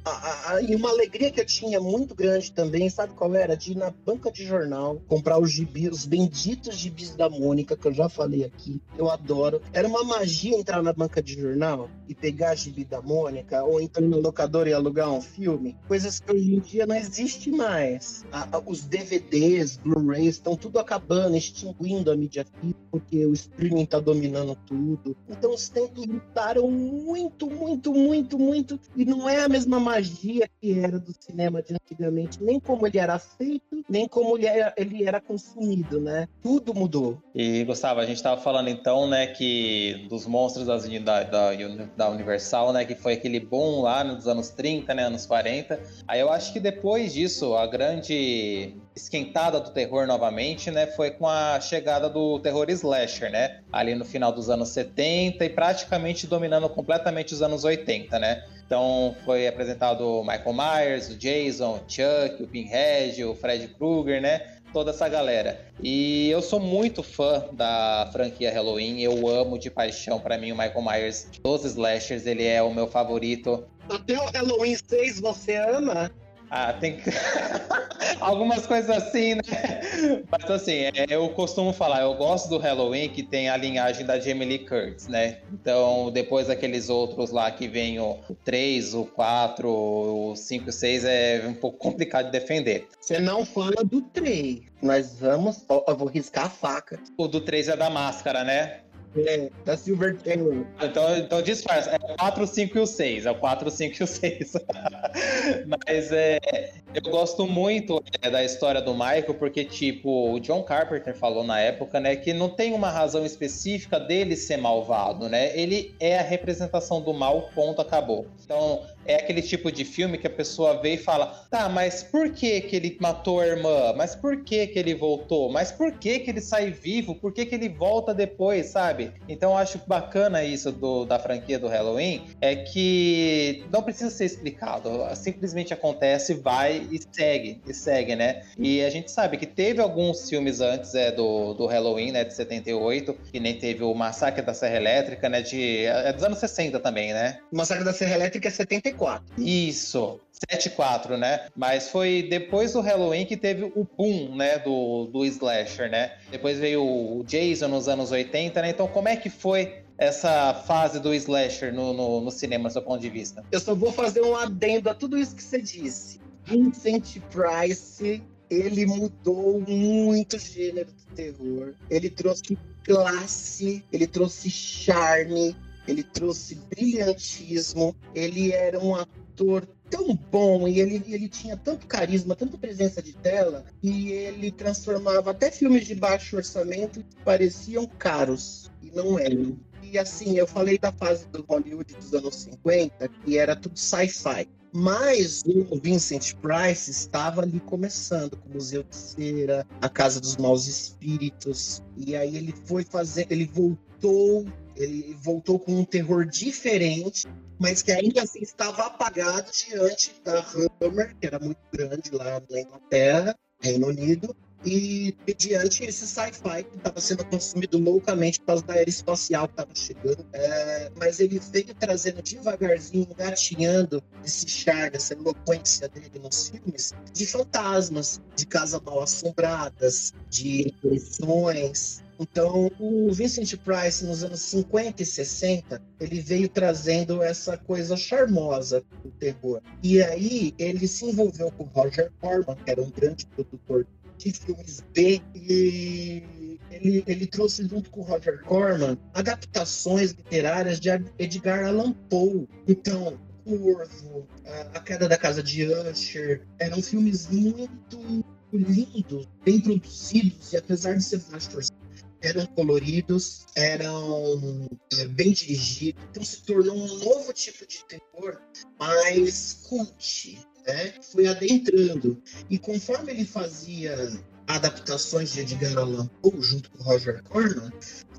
A, a, e uma alegria que eu tinha muito grande também, sabe qual era? De ir na banca de jornal, comprar os gibis, os benditos gibis da Mônica, que eu já falei aqui. Eu adoro. Era uma magia entrar na banca de jornal e pegar gibi da Mônica, ou entrar na locadora e alugar um filme. Coisas que hoje em dia não existe mais. A, os DVDs, Estão tudo acabando, extinguindo a mídia física, porque o streaming tá dominando tudo. Então os tempos mudaram muito, muito, muito, muito. E não é a mesma magia que era do cinema de antigamente, nem como ele era feito, nem como ele era, ele era consumido, né? Tudo mudou. E, Gustavo, a gente tava falando então, né, que dos monstros das, da, da, da Universal, né, que foi aquele boom lá nos anos 30, né, anos 40. Aí eu acho que depois disso, a grande esquentada do terror novamente, né, foi com a chegada do terror slasher, né, ali no final dos anos 70 e praticamente dominando completamente os anos 80, né. Então foi apresentado o Michael Myers, o Jason, o Chuck, o Pinhead, o Fred Krueger, né, toda essa galera. E eu sou muito fã da franquia Halloween, eu amo de paixão. Para mim, o Michael Myers dos slashers, ele é o meu favorito. Até o Halloween 6 você ama? Ah, tem que... algumas coisas assim, né? Mas assim, é, eu costumo falar, eu gosto do Halloween que tem a linhagem da Jamie Lee Curtis, né? Então, depois daqueles outros lá que vem o 3, o 4, o 5 e o 6, é um pouco complicado de defender. Você não fala do 3. Nós vamos. Eu vou riscar a faca. O do 3 é da máscara, né? É, da Silver Taylor. Então, então disfarça. É o 4, 5 e o 6. É o 4, 5 e o 6. Mas é, eu gosto muito é, da história do Michael, porque, tipo, o John Carpenter falou na época, né, que não tem uma razão específica dele ser malvado, né? Ele é a representação do mal, ponto, acabou. Então, é aquele tipo de filme que a pessoa vê e fala: tá, mas por que, que ele matou a irmã? Mas por que, que ele voltou? Mas por que, que ele sai vivo? Por que, que ele volta depois, sabe? Então eu acho bacana isso do, da franquia do Halloween, é que não precisa ser explicado, simplesmente acontece, vai e segue, e segue, né? E a gente sabe que teve alguns filmes antes é, do, do Halloween, né, de 78, que nem teve o Massacre da Serra Elétrica, né, de, é dos anos 60 também, né? O Massacre da Serra Elétrica é 74. 74. Isso. 74, né? Mas foi depois do Halloween que teve o boom, né, do, do slasher, né? Depois veio o Jason nos anos 80, né? Então como é que foi essa fase do slasher no, no, no cinema, do seu ponto de vista? Eu só vou fazer um adendo a tudo isso que você disse. Vincent Price, ele mudou muito o gênero do terror. Ele trouxe classe, ele trouxe charme, ele trouxe brilhantismo, ele era um ator tão bom e ele, ele tinha tanto carisma, tanta presença de tela, e ele transformava até filmes de baixo orçamento que pareciam caros, e não eram. E assim, eu falei da fase do Hollywood dos anos 50, que era tudo sci-fi. Mas o Vincent Price estava ali começando com o Museu de Cera, a Casa dos Maus Espíritos, e aí ele foi fazer, ele voltou ele voltou com um terror diferente, mas que ainda assim estava apagado diante da Hammer, que era muito grande lá na Inglaterra, Reino Unido, e diante esse sci-fi que estava sendo consumido loucamente por causa da era espacial que estava chegando. É, mas ele veio trazendo devagarzinho, gatinhando esse charme, essa eloquência dele nos filmes, de fantasmas, de casas mal assombradas, de impressões, então, o Vincent Price, nos anos 50 e 60, ele veio trazendo essa coisa charmosa do terror. E aí, ele se envolveu com Roger Corman, que era um grande produtor de filmes B, e ele, ele trouxe junto com Roger Corman adaptações literárias de Edgar Allan Poe. Então, Corvo, A Queda da Casa de Usher, eram filmes muito lindos, bem produzidos, e apesar de ser mais eram coloridos, eram é, bem dirigidos, então se tornou um novo tipo de terror mais cult, né? Foi adentrando. E conforme ele fazia adaptações de Edgar Allan Poe junto com Roger Corman,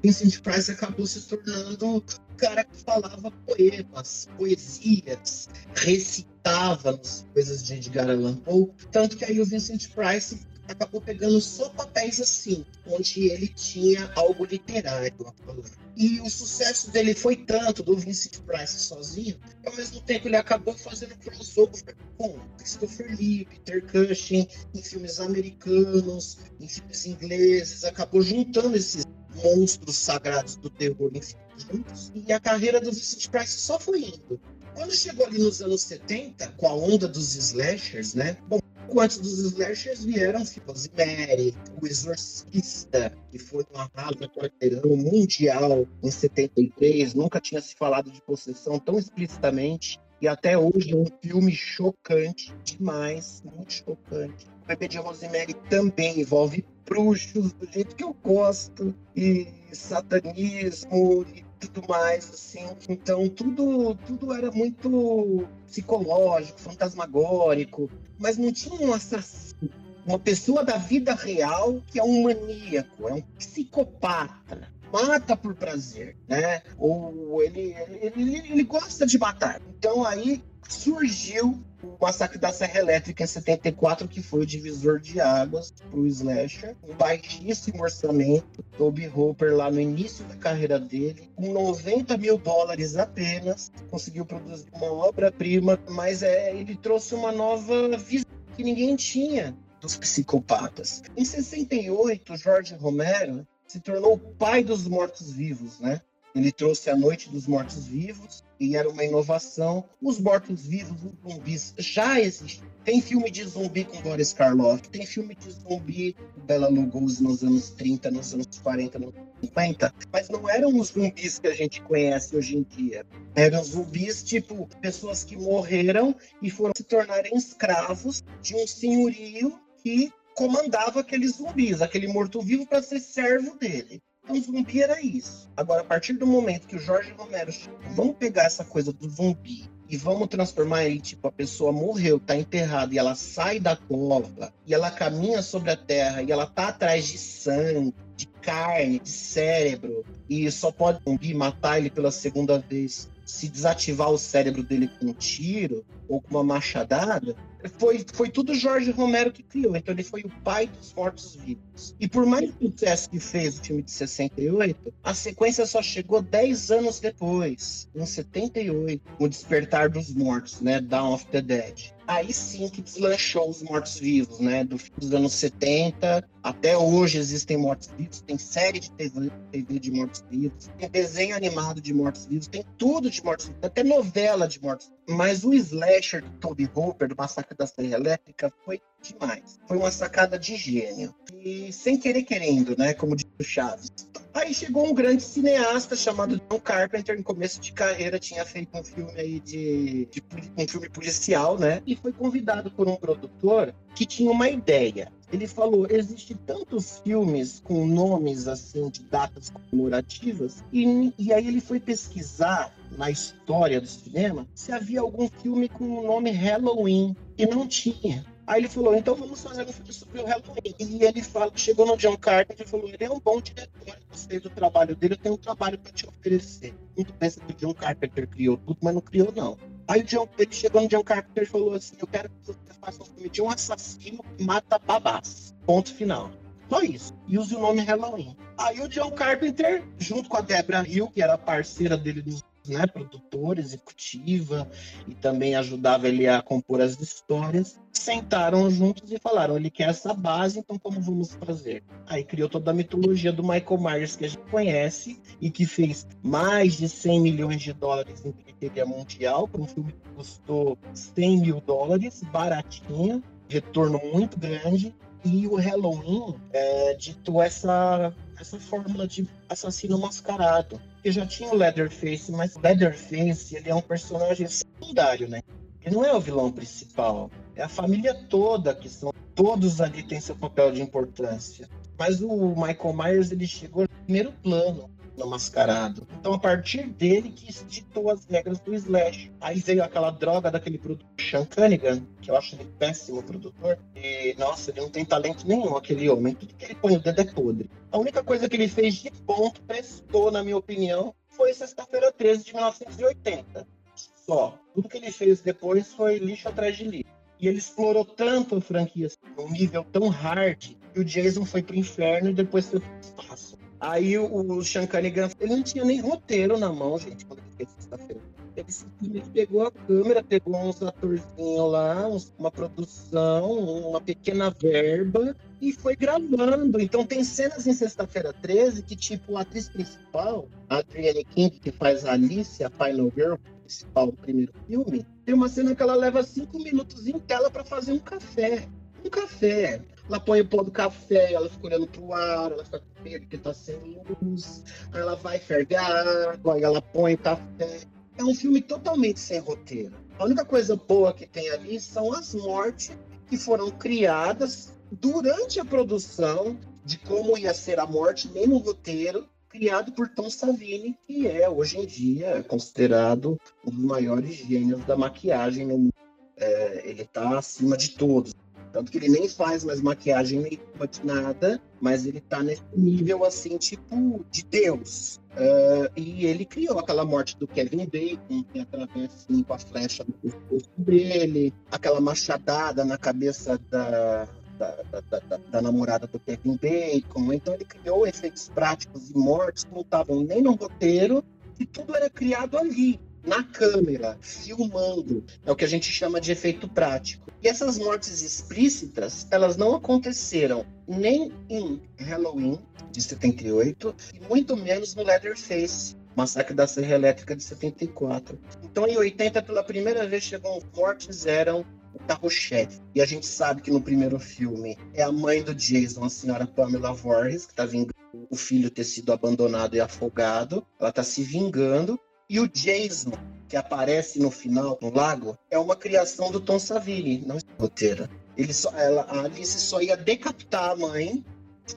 Vincent Price acabou se tornando o cara que falava poemas, poesias, recitava as coisas de Edgar Allan Poe, tanto que aí o Vincent Price acabou pegando só papéis assim, onde ele tinha algo literário a falar. E o sucesso dele foi tanto, do Vincent Price sozinho, que ao mesmo tempo ele acabou fazendo crossover com Christopher Lee, Peter Cushing, em filmes americanos, em filmes ingleses, acabou juntando esses monstros sagrados do terror em filmes juntos, e a carreira do Vincent Price só foi indo. Quando chegou ali nos anos 70, com a onda dos slashers, né? Bom, antes dos slashers vieram Rosemary, O Exorcista, que foi um arraso quarteirão mundial em 73. Nunca tinha se falado de possessão tão explicitamente. E até hoje é um filme chocante demais, muito chocante. O Bebê de Rosemary também envolve bruxos do jeito que eu gosto, e satanismo, e tudo mais, assim. Então, tudo, tudo era muito psicológico, fantasmagórico, mas não tinha um assassino. Uma pessoa da vida real que é um maníaco, é um psicopata mata por prazer, né? Ou ele, ele, ele gosta de matar. Então aí surgiu o massacre da Serra Elétrica em 74, que foi o divisor de águas para o Slasher. Um baixíssimo orçamento. Toby Hooper, lá no início da carreira dele, com 90 mil dólares apenas, conseguiu produzir uma obra-prima, mas é, ele trouxe uma nova visão que ninguém tinha dos psicopatas. Em 68, Jorge Romero se tornou o pai dos mortos-vivos, né? Ele trouxe a Noite dos Mortos-Vivos e era uma inovação. Os mortos-vivos, os zumbis, já existem. Tem filme de zumbi com Boris Karloff, tem filme de zumbi com Bela Lugosi nos anos 30, nos anos 40, nos anos 50, mas não eram os zumbis que a gente conhece hoje em dia. Eram zumbis tipo pessoas que morreram e foram se tornarem escravos de um senhorio que comandava aqueles zumbis, aquele morto-vivo para ser servo dele. Então, zumbi era isso. Agora, a partir do momento que o Jorge Romero vamos pegar essa coisa do zumbi e vamos transformar ele, tipo, a pessoa morreu, tá enterrada e ela sai da cova e ela caminha sobre a terra e ela tá atrás de sangue, de carne, de cérebro e só pode zumbi matar ele pela segunda vez se desativar o cérebro dele com um tiro ou com uma machadada, foi, foi tudo Jorge Romero que criou. Então ele foi o pai dos mortos-vivos. E por mais sucesso que fez o filme de 68, a sequência só chegou 10 anos depois, em 78, o Despertar dos Mortos, né? Dawn of the Dead aí sim que deslanchou os mortos-vivos, né? Do fim dos anos 70 até hoje existem mortos-vivos, tem série de TV, TV de mortos-vivos, tem desenho animado de mortos-vivos, tem tudo de mortos-vivos, até novela de mortos Mas o slasher do Toby Hooper, do Massacre da Serra Elétrica, foi demais. Foi uma sacada de gênio. E sem querer querendo, né? Como diz o Chaves. Aí chegou um grande cineasta chamado John Carpenter, em começo de carreira, tinha feito um filme aí de, de, um filme policial, né? E foi convidado por um produtor que tinha uma ideia. Ele falou: existe tantos filmes com nomes assim de datas comemorativas, e, e aí ele foi pesquisar na história do cinema se havia algum filme com o nome Halloween. E não tinha. Aí ele falou, então vamos fazer um filme sobre o Halloween. E ele fala, chegou no John Carpenter e falou, ele é um bom diretor, gostei do trabalho dele, eu tenho um trabalho para te oferecer. Muito pensa que o John Carpenter criou tudo, mas não criou não. Aí o John, ele chegou no John Carpenter e falou assim, eu quero que você faça um filme de um assassino que mata babás. Ponto final. Só isso. E use o nome Halloween. Aí o John Carpenter, junto com a Deborah Hill, que era parceira dele nos né, produtora executiva e também ajudava ele a compor as histórias, sentaram juntos e falaram: ele quer essa base, então como vamos fazer? Aí criou toda a mitologia do Michael Myers que a gente conhece e que fez mais de 100 milhões de dólares em bilheteria mundial, para um filme que custou 100 mil dólares, baratinho, retorno muito grande. E o Halloween é, ditou essa essa fórmula de assassino mascarado. Porque já tinha o Leatherface, mas o Leatherface ele é um personagem secundário, né? Ele não é o vilão principal. É a família toda que são. Todos ali têm seu papel de importância. Mas o Michael Myers ele chegou no primeiro plano no Mascarado. Então, a partir dele que ditou as regras do Slash. Aí veio aquela droga daquele produtor Sean Cunningham, que eu acho ele péssimo produtor. E, nossa, ele não tem talento nenhum, aquele homem. Tudo que ele põe o dedo é podre. A única coisa que ele fez de ponto, prestou, na minha opinião, foi Sexta-feira 13 de 1980. Só. Tudo que ele fez depois foi lixo atrás de lixo. E ele explorou tanto a franquia, assim, num nível tão hard, que o Jason foi pro inferno e depois foi pro espaço. Aí o, o Sean Cunningham, ele não tinha nem roteiro na mão, gente, quando ele fez sexta-feira. Ele simplesmente pegou a câmera, pegou uns atorzinhos lá, uns, uma produção, uma pequena verba e foi gravando. Então tem cenas em Sexta-feira 13 que, tipo, a atriz principal, a Adrienne King, que faz a Alice, a Final Girl, principal do primeiro filme, tem uma cena que ela leva cinco minutos em tela para fazer um café. Um café. Ela põe o pó do café, ela fica olhando pro ar, ela fica com medo porque tá sem luz. Aí ela vai fergar água, aí ela põe o café. É um filme totalmente sem roteiro. A única coisa boa que tem ali são as mortes que foram criadas durante a produção de como ia ser a morte, nem no roteiro, criado por Tom Savini, que é hoje em dia considerado um dos maiores gênios da maquiagem no mundo. É, ele está acima de todos. Tanto que ele nem faz mais maquiagem nenhuma de nada, mas ele tá nesse nível assim, tipo, de Deus. Uh, e ele criou aquela morte do Kevin Bacon, que atravessa assim, com a flecha no pescoço dele, aquela machadada na cabeça da, da, da, da, da, namorada do Kevin Bacon. Então ele criou efeitos práticos e mortes que não estavam nem no roteiro, e tudo era criado ali na câmera, filmando. É o que a gente chama de efeito prático. E essas mortes explícitas, elas não aconteceram nem em Halloween, de 78, e muito menos no Leatherface, Massacre da Serra Elétrica de 74. Então, em 80, pela primeira vez, chegou um mortes eram o carro-chefe. E a gente sabe que no primeiro filme é a mãe do Jason, a senhora Pamela Voorhees, que está vingando o filho ter sido abandonado e afogado. Ela está se vingando. E o Jason, que aparece no final no lago, é uma criação do Tom Savini, não é roteiro. Ele só, ela, a Alice só ia decapitar a mãe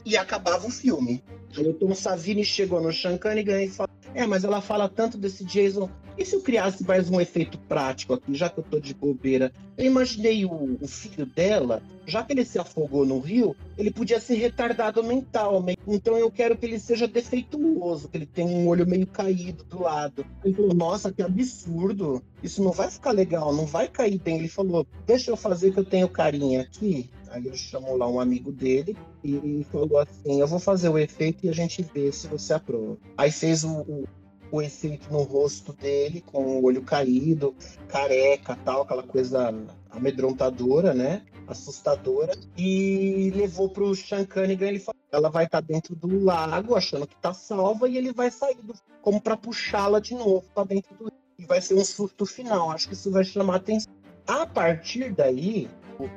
e acabava o filme. Aí o Tom Savini chegou no Sean Cunningham e falou: É, mas ela fala tanto desse Jason e se eu criasse mais um efeito prático aqui, já que eu tô de bobeira? Eu imaginei o, o filho dela, já que ele se afogou no rio, ele podia ser retardado mental. Então eu quero que ele seja defeituoso, que ele tenha um olho meio caído do lado. Ele falou, nossa, que absurdo. Isso não vai ficar legal, não vai cair bem. Ele falou, deixa eu fazer que eu tenho carinha aqui. Aí ele chamou lá um amigo dele e falou assim: Eu vou fazer o efeito e a gente vê se você aprova. Aí fez o, o o efeito no rosto dele, com o olho caído, careca, tal, aquela coisa amedrontadora, né? Assustadora. E levou pro Sean Cunningham, ele falou, ela vai estar tá dentro do lago, achando que tá salva, e ele vai sair do, como para puxá-la de novo para dentro do e vai ser um surto final. Acho que isso vai chamar atenção. A partir daí,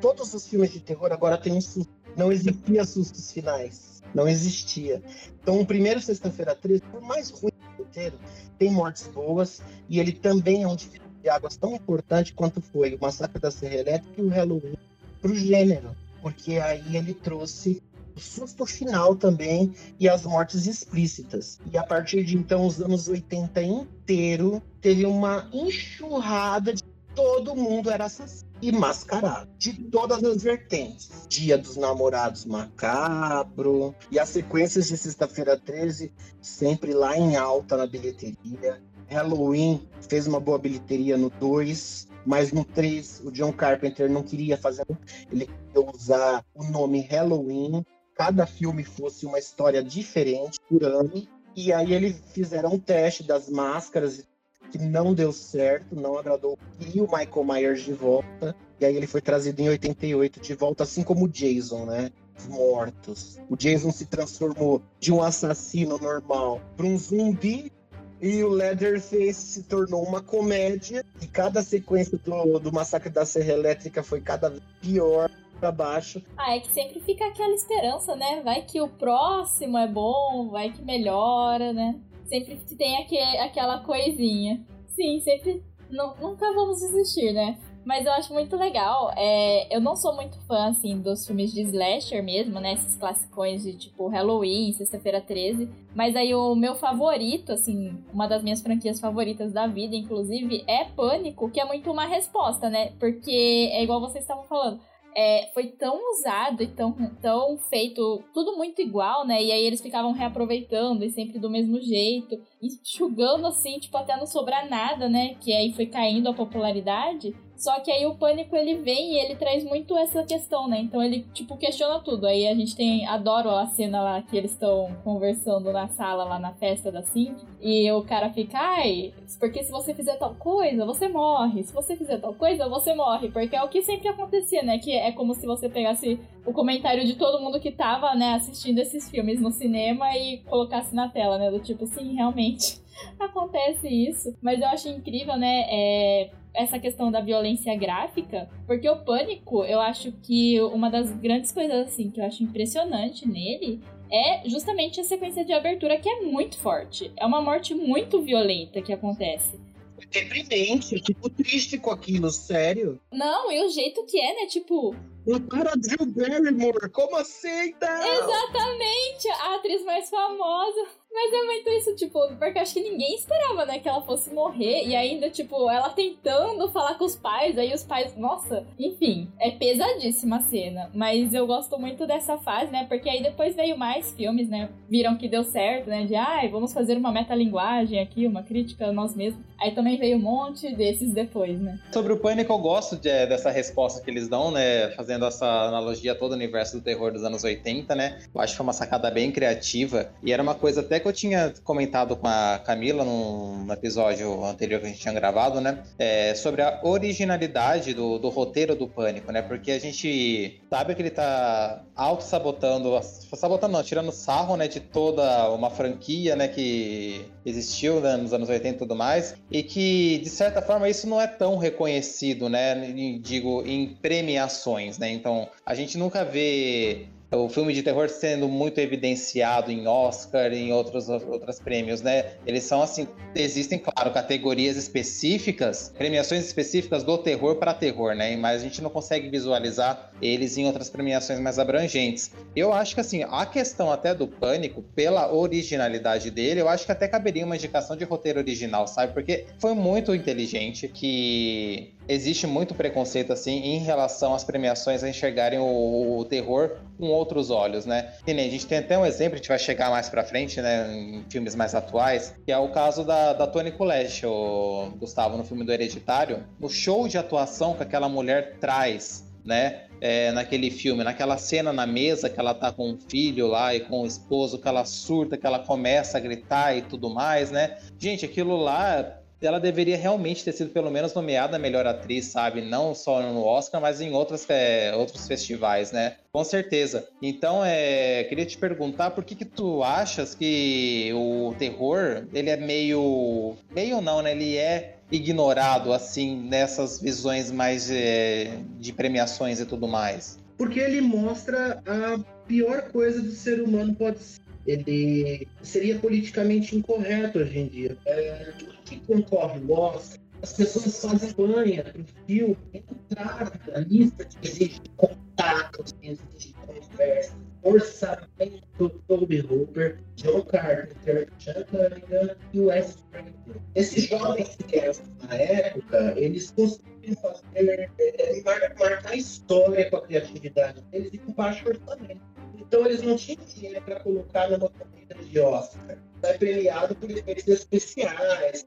todos os filmes de terror agora tem um susto. Não existia sustos finais. Não existia. Então, o primeiro Sexta-feira 13, por mais ruim roteiro, tem mortes boas e ele também é um de águas tão importante quanto foi o Massacre da Serra Elétrica e o Halloween para o gênero, porque aí ele trouxe o susto final também e as mortes explícitas. E a partir de então, os anos 80 inteiro, teve uma enxurrada de todo mundo era assassino e mascarado, de todas as vertentes. Dia dos Namorados Macabro, e as sequências de Sexta-feira 13 sempre lá em alta na bilheteria. Halloween fez uma boa bilheteria no 2, mas no 3 o John Carpenter não queria fazer, ele queria usar o nome Halloween, cada filme fosse uma história diferente por ano. E aí eles fizeram um teste das máscaras que não deu certo, não agradou. E o Michael Myers de volta. E aí ele foi trazido em 88 de volta, assim como o Jason, né? Os mortos. O Jason se transformou de um assassino normal para um zumbi. E o Leatherface se tornou uma comédia. E cada sequência do, do Massacre da Serra Elétrica foi cada vez pior. pra baixo. Ah, é que sempre fica aquela esperança, né? Vai que o próximo é bom, vai que melhora, né? Sempre tem aquele, aquela coisinha. Sim, sempre. Nunca vamos desistir, né? Mas eu acho muito legal. É, eu não sou muito fã, assim, dos filmes de slasher mesmo, né? Esses classicões de, tipo, Halloween, Sexta-feira 13. Mas aí o meu favorito, assim, uma das minhas franquias favoritas da vida, inclusive, é Pânico, que é muito uma resposta, né? Porque é igual vocês estavam falando é, foi tão usado e tão, tão feito, tudo muito igual, né? E aí eles ficavam reaproveitando e sempre do mesmo jeito, enxugando assim, tipo, até não sobrar nada, né? Que aí foi caindo a popularidade. Só que aí o pânico ele vem e ele traz muito essa questão, né? Então ele, tipo, questiona tudo. Aí a gente tem. Adoro a cena lá que eles estão conversando na sala, lá na festa da Cindy. E o cara fica, ai, porque se você fizer tal coisa, você morre. Se você fizer tal coisa, você morre. Porque é o que sempre acontecia, né? Que é como se você pegasse o comentário de todo mundo que tava, né, assistindo esses filmes no cinema e colocasse na tela, né? Do tipo, sim, realmente acontece isso. Mas eu acho incrível, né? É, essa questão da violência gráfica, porque o Pânico, eu acho que uma das grandes coisas assim que eu acho impressionante nele é justamente a sequência de abertura que é muito forte. É uma morte muito violenta que acontece. É deprimente, eu fico triste com aquilo, sério. Não, e o jeito que é, né? Tipo, o cara Drew Barrymore, como aceita? Exatamente, a atriz mais famosa. Mas é muito isso, tipo, porque acho que ninguém esperava, né, que ela fosse morrer. E ainda, tipo, ela tentando falar com os pais, aí os pais, nossa, enfim, é pesadíssima a cena. Mas eu gosto muito dessa fase, né, porque aí depois veio mais filmes, né, viram que deu certo, né, de, ai, vamos fazer uma metalinguagem aqui, uma crítica a nós mesmos. Aí também veio um monte desses depois, né. Sobre o Pânico, eu gosto de, dessa resposta que eles dão, né, fazendo essa analogia a todo o universo do terror dos anos 80, né. Eu acho que foi uma sacada bem criativa. E era uma coisa até que eu tinha comentado com a Camila num episódio anterior que a gente tinha gravado, né? É, sobre a originalidade do, do roteiro do Pânico, né? Porque a gente sabe que ele tá auto-sabotando, sabotando não, tirando sarro, né? De toda uma franquia, né? Que existiu né, nos anos 80 e tudo mais. E que, de certa forma, isso não é tão reconhecido, né? Digo, em premiações, né? Então, a gente nunca vê o filme de terror sendo muito evidenciado em Oscar em outros, outros prêmios, né? Eles são assim, existem, claro, categorias específicas, premiações específicas do terror para terror, né? Mas a gente não consegue visualizar eles em outras premiações mais abrangentes. Eu acho que assim, a questão até do Pânico, pela originalidade dele, eu acho que até caberia uma indicação de roteiro original, sabe? Porque foi muito inteligente que existe muito preconceito assim em relação às premiações a enxergarem o, o terror com outros olhos, né? E nem a gente tem até um exemplo, a gente vai chegar mais para frente, né, em filmes mais atuais, que é o caso da, da Toni Collette, o Gustavo no filme do Hereditário, o show de atuação que aquela mulher traz, né? É, naquele filme, naquela cena na mesa que ela tá com o filho lá e com o esposo, que ela surta, que ela começa a gritar e tudo mais, né? Gente, aquilo lá ela deveria realmente ter sido pelo menos nomeada melhor atriz, sabe? Não só no Oscar, mas em outros, é, outros festivais, né? Com certeza. Então, é, queria te perguntar por que que tu achas que o terror, ele é meio... Meio não, né? Ele é ignorado, assim, nessas visões mais é, de premiações e tudo mais? Porque ele mostra a pior coisa do ser humano pode ele seria politicamente incorreto hoje em dia. É, que concorre o Oscar, as pessoas fazem banha para o filme entrar na lista que exige contatos, exige conversa, orçamento Toby Hooper, John Carpenter, Sean Cunningham e Wes Craven. Esses jovens cineastas na época, eles conseguiram fazer, é, marcar história com a criatividade deles e com baixo orçamento. Então eles não tinham dinheiro para colocar numa corrida de Oscar. É premiado por efeitos especiais,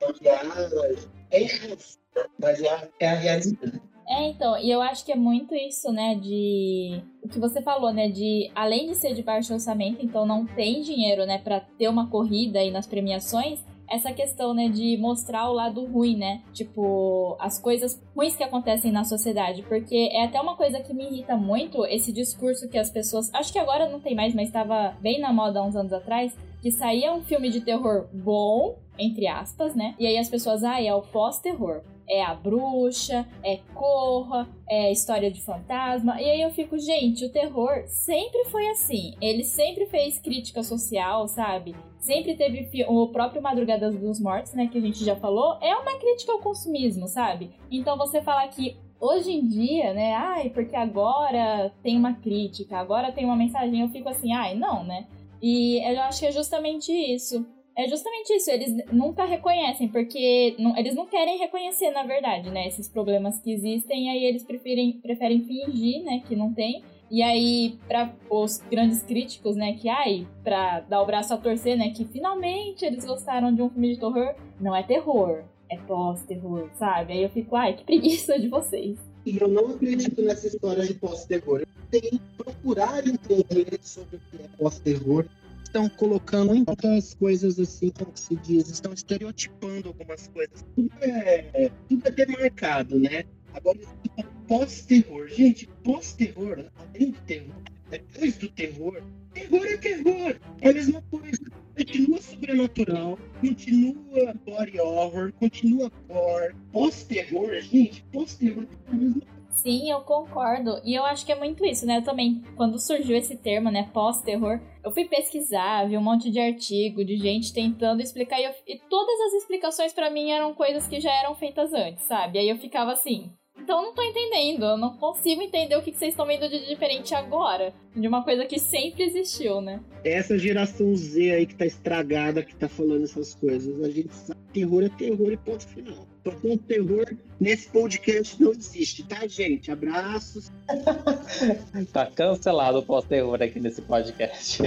maquiagem. É injusto, mas é, é a realidade. É, então, e eu acho que é muito isso, né, de o que você falou, né, de além de ser de baixo orçamento, então não tem dinheiro, né, para ter uma corrida aí nas premiações, essa questão, né, de mostrar o lado ruim, né? Tipo, as coisas ruins que acontecem na sociedade. Porque é até uma coisa que me irrita muito esse discurso que as pessoas. Acho que agora não tem mais, mas estava bem na moda há uns anos atrás. Que saía um filme de terror bom, entre aspas, né? E aí as pessoas, ah, é o pós-terror. É a bruxa, é Corra, é história de fantasma. E aí eu fico, gente, o terror sempre foi assim. Ele sempre fez crítica social, sabe? Sempre teve o próprio Madrugadas dos Mortos, né, que a gente já falou, é uma crítica ao consumismo, sabe? Então você falar que hoje em dia, né, ai, porque agora tem uma crítica, agora tem uma mensagem, eu fico assim, ai, não, né? E eu acho que é justamente isso. É justamente isso, eles nunca reconhecem, porque não, eles não querem reconhecer, na verdade, né, esses problemas que existem, e aí eles preferem, preferem fingir, né, que não tem, e aí, para os grandes críticos, né, que ai, pra dar o braço a torcer, né, que finalmente eles gostaram de um filme de terror, não é terror, é pós-terror, sabe? Aí eu fico, ai, que preguiça de vocês. Eu não acredito nessa história de pós-terror. Que procurar entender sobre o que é pós-terror. Estão colocando muitas coisas assim, como se diz, estão estereotipando algumas coisas. Tudo é, tudo é demarcado, né? Agora, pós-terror. Gente, pós-terror, além do terror, depois do terror, terror é terror. É a mesma coisa. Continua sobrenatural, continua body horror, continua gore. Pós-terror, gente, pós-terror é a mesma coisa. Sim, eu concordo. E eu acho que é muito isso, né? Eu também, quando surgiu esse termo, né, pós-terror, eu fui pesquisar, vi um monte de artigo de gente tentando explicar e, eu, e todas as explicações para mim eram coisas que já eram feitas antes, sabe? Aí eu ficava assim, então eu não tô entendendo, eu não consigo entender o que vocês estão vendo de diferente agora. De uma coisa que sempre existiu, né? Essa geração Z aí que tá estragada, que tá falando essas coisas. A gente sabe que terror é terror e ponto final. Então, terror nesse podcast não existe, tá, gente? Abraços. tá cancelado o pós-terror aqui nesse podcast.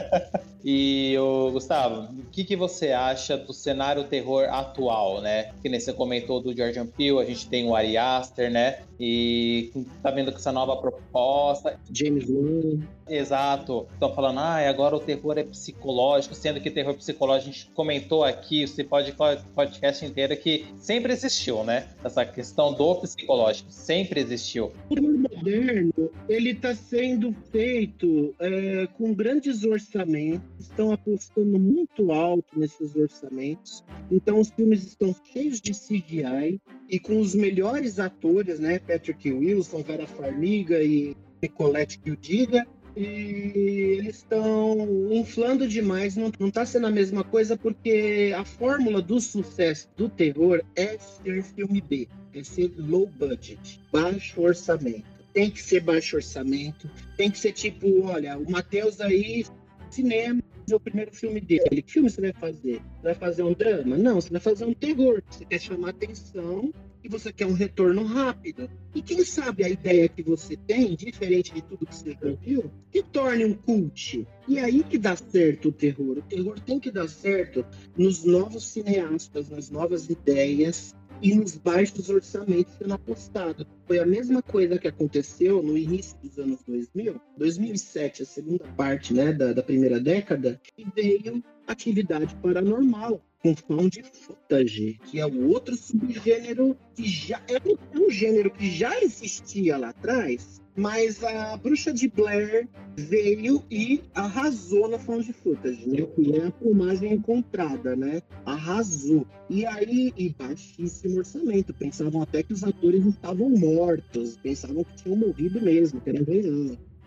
e, o Gustavo, o que, que você acha do cenário terror atual, né? Que nem você comentou do Jordan Peele, a gente tem o Ari Aster, né? E tá vendo com essa nova proposta. James Wan. Exato. Estão falando, ah, agora o terror é psicológico, sendo que terror psicológico a gente comentou aqui, pode podcast inteiro que sempre existiu, né? Essa questão do psicológico sempre existiu. O terror moderno, ele está sendo feito é, com grandes orçamentos, estão apostando muito alto nesses orçamentos. Então os filmes estão cheios de CGI e com os melhores atores, né? Patrick Wilson, Vera Farmiga e Nicolette que o diga, e eles estão inflando demais. Não, não tá sendo a mesma coisa porque a fórmula do sucesso do terror é ser filme B, é ser low budget, baixo orçamento. Tem que ser baixo orçamento, tem que ser tipo, olha, o Matheus aí, cinema, é o primeiro filme dele. Que filme você vai fazer? Você vai fazer um drama? Não, você vai fazer um terror. Você quer chamar atenção e você quer um retorno rápido. E quem sabe a ideia que você tem, diferente de tudo que você viu, que torne um cult. E aí que dá certo o terror. O terror tem que dar certo nos novos cineastas, nas novas ideias e nos baixos orçamentos sendo apostado. Foi a mesma coisa que aconteceu no início dos anos 2000, 2007, a segunda parte né, da, da primeira década, e veio atividade paranormal com found footage, que é o outro subgênero que já é um, é um gênero que já existia lá atrás, mas a Bruxa de Blair veio e arrasou no found footage, né? Que é a filmagem encontrada, né? Arrasou. E aí, e baixíssimo orçamento. Pensavam até que os atores estavam mortos, pensavam que tinham morrido mesmo, que era.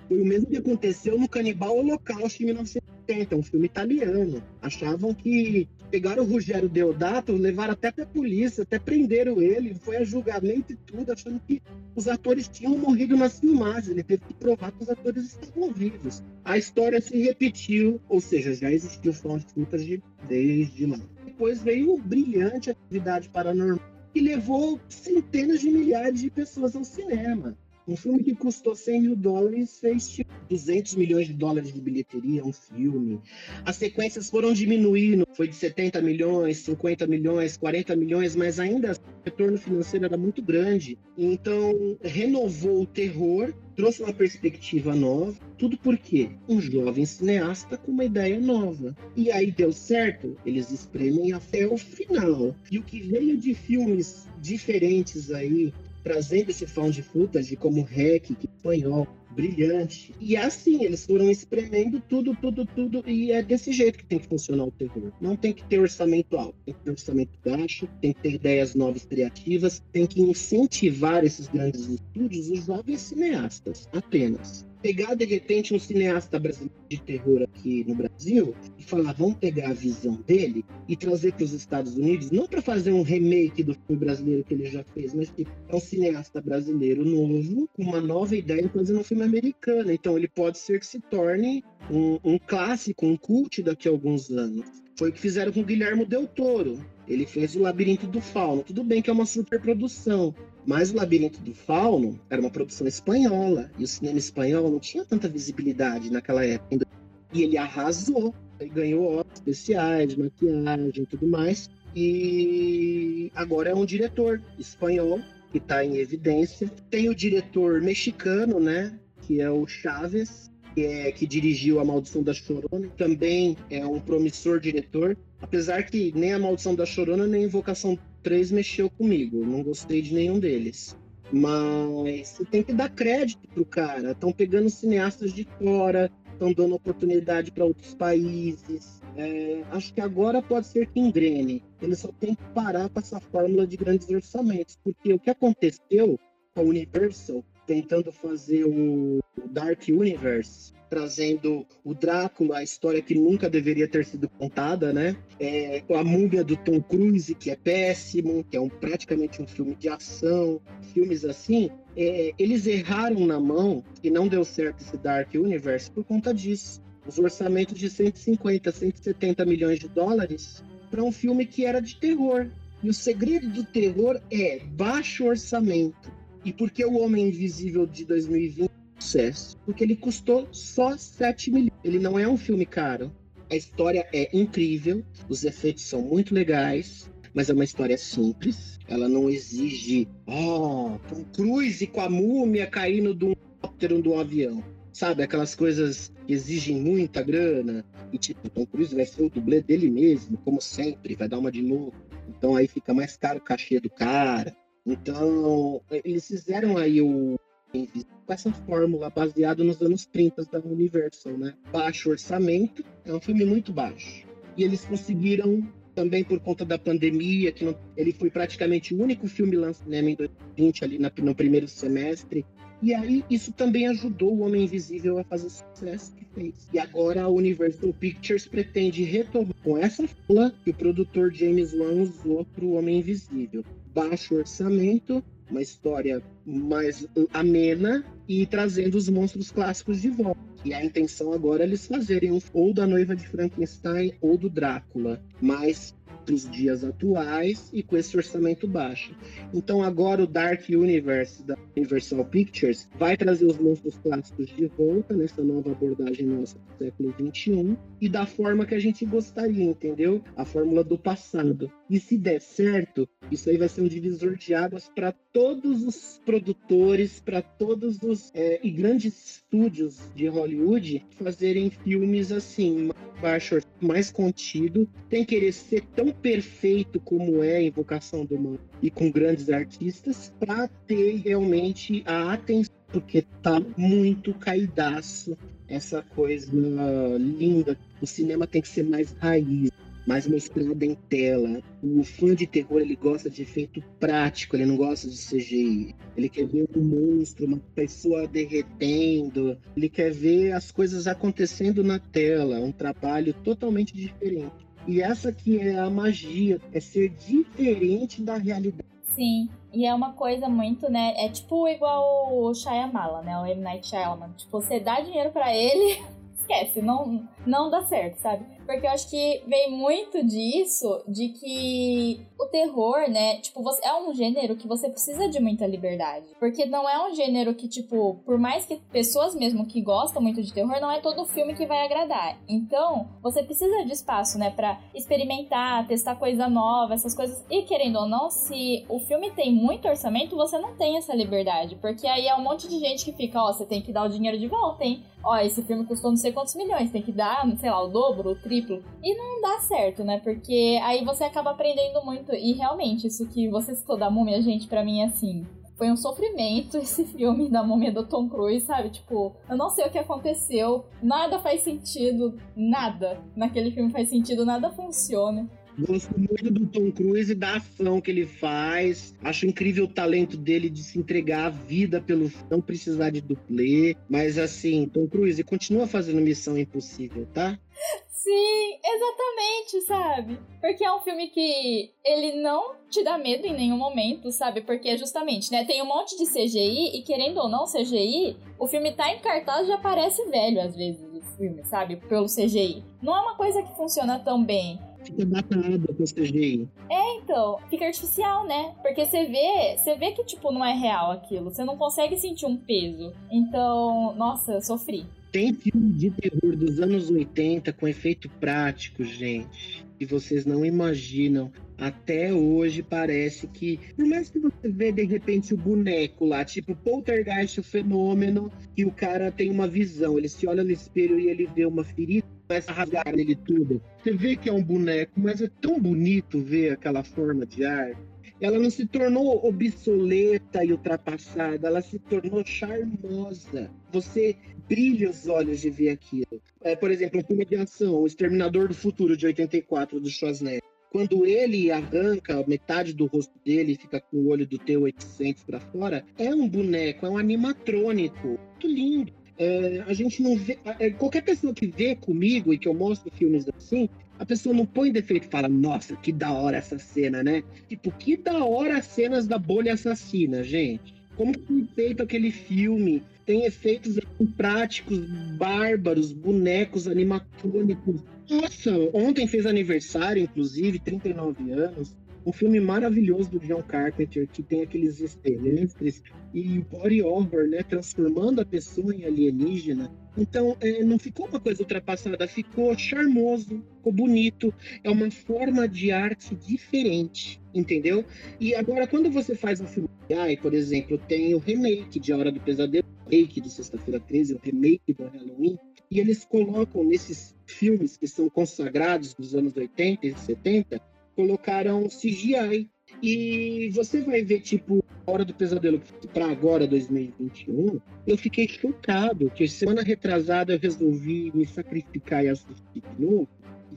Foi o mesmo que aconteceu no Canibal Holocausto em 1970, um filme italiano. Achavam que pegaram o Rogério Deodato, levaram até pra polícia, até prenderam ele, foi a julgamento e tudo, achando que os atores tinham morrido nas filmagens. Ele teve que provar que os atores estavam vivos. A história se repetiu, ou seja, já existiu fonte de desde lá. Depois veio o brilhante atividade paranormal que levou centenas de milhares de pessoas ao cinema. Um filme que custou 100 mil dólares fez tipo 200 milhões de dólares de bilheteria, um filme. As sequências foram diminuindo, foi de 70 milhões, 50 milhões, 40 milhões, mas ainda o retorno financeiro era muito grande. Então, renovou o terror, trouxe uma perspectiva nova. Tudo por quê? Um jovem cineasta com uma ideia nova. E aí deu certo, eles espremem até o final. E o que veio de filmes diferentes aí, trazendo esse found footage como que é espanhol, brilhante. E assim, eles foram espremendo tudo, tudo, tudo, e é desse jeito que tem que funcionar o terror. Não tem que ter orçamento alto, tem que ter orçamento baixo, tem que ter ideias novas criativas, tem que incentivar esses grandes estúdios, os jovens cineastas, apenas pegar de repente um cineasta brasileiro de terror aqui no Brasil e falar, vamos pegar a visão dele e trazer para os Estados Unidos, não para fazer um remake do filme brasileiro que ele já fez, mas que é um cineasta brasileiro novo, com uma nova ideia fazendo um filme americano. Então ele pode ser que se torne um, um clássico, um cult daqui a alguns anos. Foi o que fizeram com Guilherme Del Toro. Ele fez o Labirinto do Fauno. Tudo bem que é uma superprodução, mas o Labirinto do Fauno era uma produção espanhola, e o cinema espanhol não tinha tanta visibilidade naquela época. E ele arrasou, ele ganhou especiais, maquiagem e tudo mais. E agora é um diretor espanhol que está em evidência. Tem o diretor mexicano, né? Que é o Chaves, que, é, que dirigiu A Maldição da Chorona. Também é um promissor diretor. Apesar que nem A Maldição da Chorona, nem Invocação três mexeu comigo. Não gostei de nenhum deles. Mas você tem que dar crédito pro cara. Estão pegando cineastas de fora, estão dando oportunidade para outros países. É, acho que agora pode ser que engrene. Eles só tem que parar com essa fórmula de grandes orçamentos, porque o que aconteceu com a Universal tentando fazer o Dark Universe trazendo o Drácula, a história que nunca deveria ter sido contada, né? É, a múmia do Tom Cruise, que é péssimo, que é um, praticamente um filme de ação, filmes assim. É, eles erraram na mão e não deu certo esse Dark Universe por conta disso. Os orçamentos de 150, 170 milhões de dólares para um filme que era de terror. E o segredo do terror é baixo orçamento. E porque o Homem Invisível de 2020 sucesso, porque ele custou só 7 milhões. Ele não é um filme caro. A história é incrível, os efeitos são muito legais, mas é uma história simples. Ela não exige, oh, Tom Cruise com a múmia caindo um helicóptero de um avião. Sabe, aquelas coisas que exigem muita grana. E tipo, Tom Cruise vai ser o dublê dele mesmo, como sempre, vai dar uma de novo. Então aí fica mais caro o cachê do cara. Então, eles fizeram aí o com essa fórmula baseada nos anos 30 da Universal, né? Baixo orçamento, é um filme muito baixo. E eles conseguiram também por conta da pandemia, que não, ele foi praticamente o único filme lançado né, em 2020 ali na, no primeiro semestre. E aí isso também ajudou o Homem Invisível a fazer o sucesso que fez. E agora a Universal Pictures pretende retomar com essa fala que o produtor James Wan usou para o Homem Invisível. Baixo orçamento, uma história mais amena e trazendo os monstros clássicos de volta. E a intenção agora é eles fazerem ou da noiva de Frankenstein ou do Drácula, mas para os dias atuais e com esse orçamento baixo. Então agora o Dark Universe da Universal Pictures vai trazer os monstros clássicos de volta nessa nova abordagem nossa do século XXI e da forma que a gente gostaria, entendeu? A fórmula do passado. E se der certo, isso aí vai ser um divisor de águas para todos os produtores, para todos os é, e grandes estúdios de Hollywood fazerem filmes assim, baixo, mais contido, tem que querer ser tão perfeito como é a Invocação do Mal e com grandes artistas, para ter realmente a atenção, porque tá muito caidaço essa coisa linda. O cinema tem que ser mais raiz, mais mostrada em tela. O fã de terror ele gosta de efeito prático, ele não gosta de CGI. Ele quer ver um monstro, uma pessoa derretendo, ele quer ver as coisas acontecendo na tela, um trabalho totalmente diferente. E essa que é a magia, é ser diferente da realidade. Sim, e é uma coisa muito, né? É tipo igual o Shyamala, né? O M. Night Shyamalan. Tipo, você dá dinheiro para ele, esquece, não, não dá certo, sabe? Porque eu acho que vem muito disso, de que o terror, né? Tipo, você, é um gênero que você precisa de muita liberdade. Porque não é um gênero que, tipo, por mais que pessoas mesmo que gostam muito de terror, não é todo filme que vai agradar. Então, você precisa de espaço, né? Pra experimentar, testar coisa nova, essas coisas. E querendo ou não, se o filme tem muito orçamento, você não tem essa liberdade. Porque aí é um monte de gente que fica, ó, você tem que dar o dinheiro de volta, hein? Ó, esse filme custou não sei quantos milhões, tem que dar, sei lá, o dobro, o triplo triplo. E não dá certo, né? Porque aí você acaba aprendendo muito. E realmente, isso que você citou da múmia, gente, para mim é assim. foi um sofrimento esse filme da múmia do Tom Cruise, sabe? Tipo, eu não sei o que aconteceu, nada faz sentido, nada naquele filme faz sentido, nada funciona. Gosto muito do Tom Cruise e da ação que ele faz. Acho incrível o talento dele de se entregar a vida pelo não precisar de dublê. Mas assim, Tom Cruise continua fazendo Missão Impossível, tá? Sim, exatamente, sabe? Porque é um filme que ele não te dá medo em nenhum momento, sabe? Porque justamente, né, tem um monte de CGI e querendo ou não CGI, o filme tá em cartaz já parece velho às vezes o filme, sabe? Pelo CGI. Não é uma coisa que funciona tão bem. Fica datado com CGI. É, então, fica artificial, né? Porque você vê, você vê que tipo não é real aquilo, você não consegue sentir um peso. Então, nossa, eu sofri. Tem filme de terror dos anos 80 com efeito prático, gente, que vocês não imaginam. Até hoje parece que, por mais que você vê de repente o boneco lá, tipo Poltergeist, o fenômeno, e o cara tem uma visão, ele se olha no espelho e ele vê uma ferida, começa a rasgar nele tudo. Você vê que é um boneco, mas é tão bonito ver aquela forma de arte ela não se tornou obsoleta e ultrapassada, ela se tornou charmosa. Você brilha os olhos de ver aquilo. É, por exemplo, um filme de ação, O Exterminador do Futuro, de 84, do Schwarzenegger. Quando ele arranca metade do rosto dele e fica com o olho do T-800 para fora, é um boneco, é um animatrônico. Muito lindo. É, a gente não vê. É, qualquer pessoa que vê comigo e que eu mostro filmes assim, a pessoa não põe defeito e fala, nossa, que da hora essa cena, né? Tipo, que da hora as cenas da bolha assassina, gente. Como foi feito aquele filme? Tem efeitos práticos, bárbaros, bonecos animatrônicos. Nossa, ontem fez aniversário, inclusive, 39 anos um filme maravilhoso do John Carpenter, que tem aqueles extraterrestres e body horror, né? Transformando a pessoa em alienígena. Então, é, não ficou uma coisa ultrapassada, ficou charmoso, ficou bonito. É uma forma de arte diferente, entendeu? E agora, quando você faz um filme, ai, por exemplo, tem o remake de A Hora do Pesadelo, o remake de Sexta-feira 13, o remake do Halloween, e eles colocam nesses filmes que são consagrados dos anos 80 e 70 colocaram CGI. E você vai ver, tipo, Hora do Pesadelo para agora, 2021, eu fiquei chocado, que semana retrasada eu resolvi me sacrificar e assistir de novo,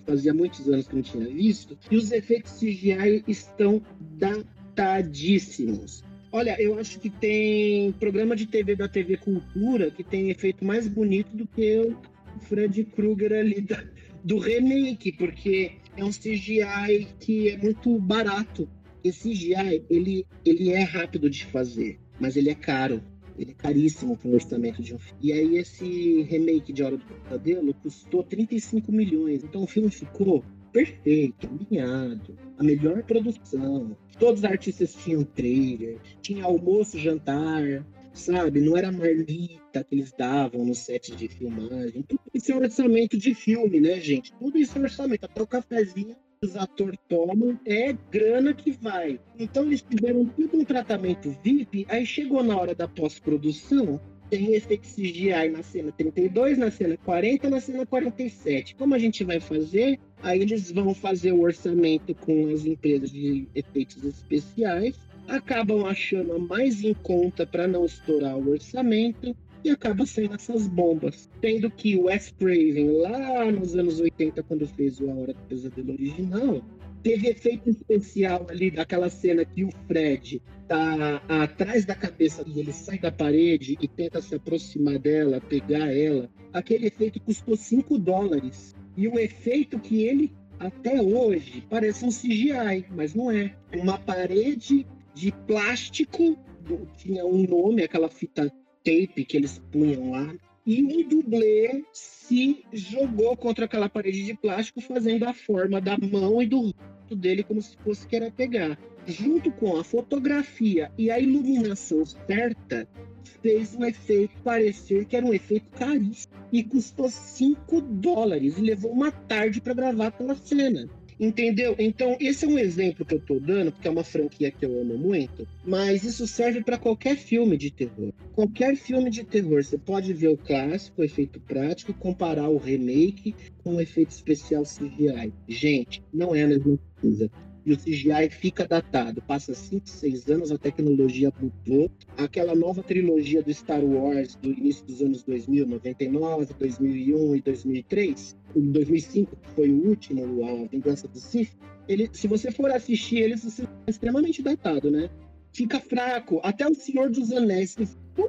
fazia muitos anos que não tinha visto, e os efeitos CGI estão datadíssimos. Olha, eu acho que tem programa de TV da TV Cultura que tem efeito mais bonito do que o Fred Krueger ali da, do remake, porque é um CGI que é muito barato. Esse CGI, ele, ele é rápido de fazer, mas ele é caro. Ele é caríssimo para o orçamento de um filme. E aí esse remake de Hora do Pesadelo custou 35 milhões. Então o filme ficou perfeito, alinhado, a melhor produção. Todos os artistas tinham trailer, tinha almoço, jantar, sabe? Não era marmita que eles davam no set de filmagem. Tudo isso é orçamento de filme, né, gente? Tudo isso é orçamento. Até o cafezinho que os atores tomam é grana que vai. Então eles tiveram tudo um tratamento VIP, aí chegou na hora da pós-produção, tem efeito CGI na cena 32, na cena 40, na cena 47. Como a gente vai fazer? Aí eles vão fazer o orçamento com as empresas de efeitos especiais acabam achando a mais em conta para não estourar o orçamento e acaba sendo essas bombas. Tendo que o Wes Craven, lá nos anos 80, quando fez o A Hora do Pesadelo original, teve efeito especial ali daquela cena que o Fred tá atrás da cabeça e ele sai da parede e tenta se aproximar dela, pegar ela. Aquele efeito custou 5 dólares. E o efeito que ele até hoje parece um CGI, mas não é. Uma parede de plástico, tinha um nome, aquela fita tape que eles punham lá, e um dublê se jogou contra aquela parede de plástico, fazendo a forma da mão e do rosto dele como se fosse querer pegar. Junto com a fotografia e a iluminação certa, fez um efeito parecer que era um efeito caríssimo e custou 5 dólares e levou uma tarde para gravar aquela cena. Entendeu? Então, esse é um exemplo que eu tô dando, porque é uma franquia que eu amo muito, mas isso serve para qualquer filme de terror. Qualquer filme de terror, você pode ver o clássico, o efeito prático, comparar o remake com o efeito especial CGI. Gente, não é a mesma coisa. E o CGI fica datado. Passa 5, 6 anos, a tecnologia mudou. Aquela nova trilogia do Star Wars do início dos anos 2000, 99, 2001 e 2003, 2005, que foi o último, a Vingança do Sith, ele, se você for assistir ele, você é extremamente datado, né? Fica fraco. Até o Senhor dos Anéis, que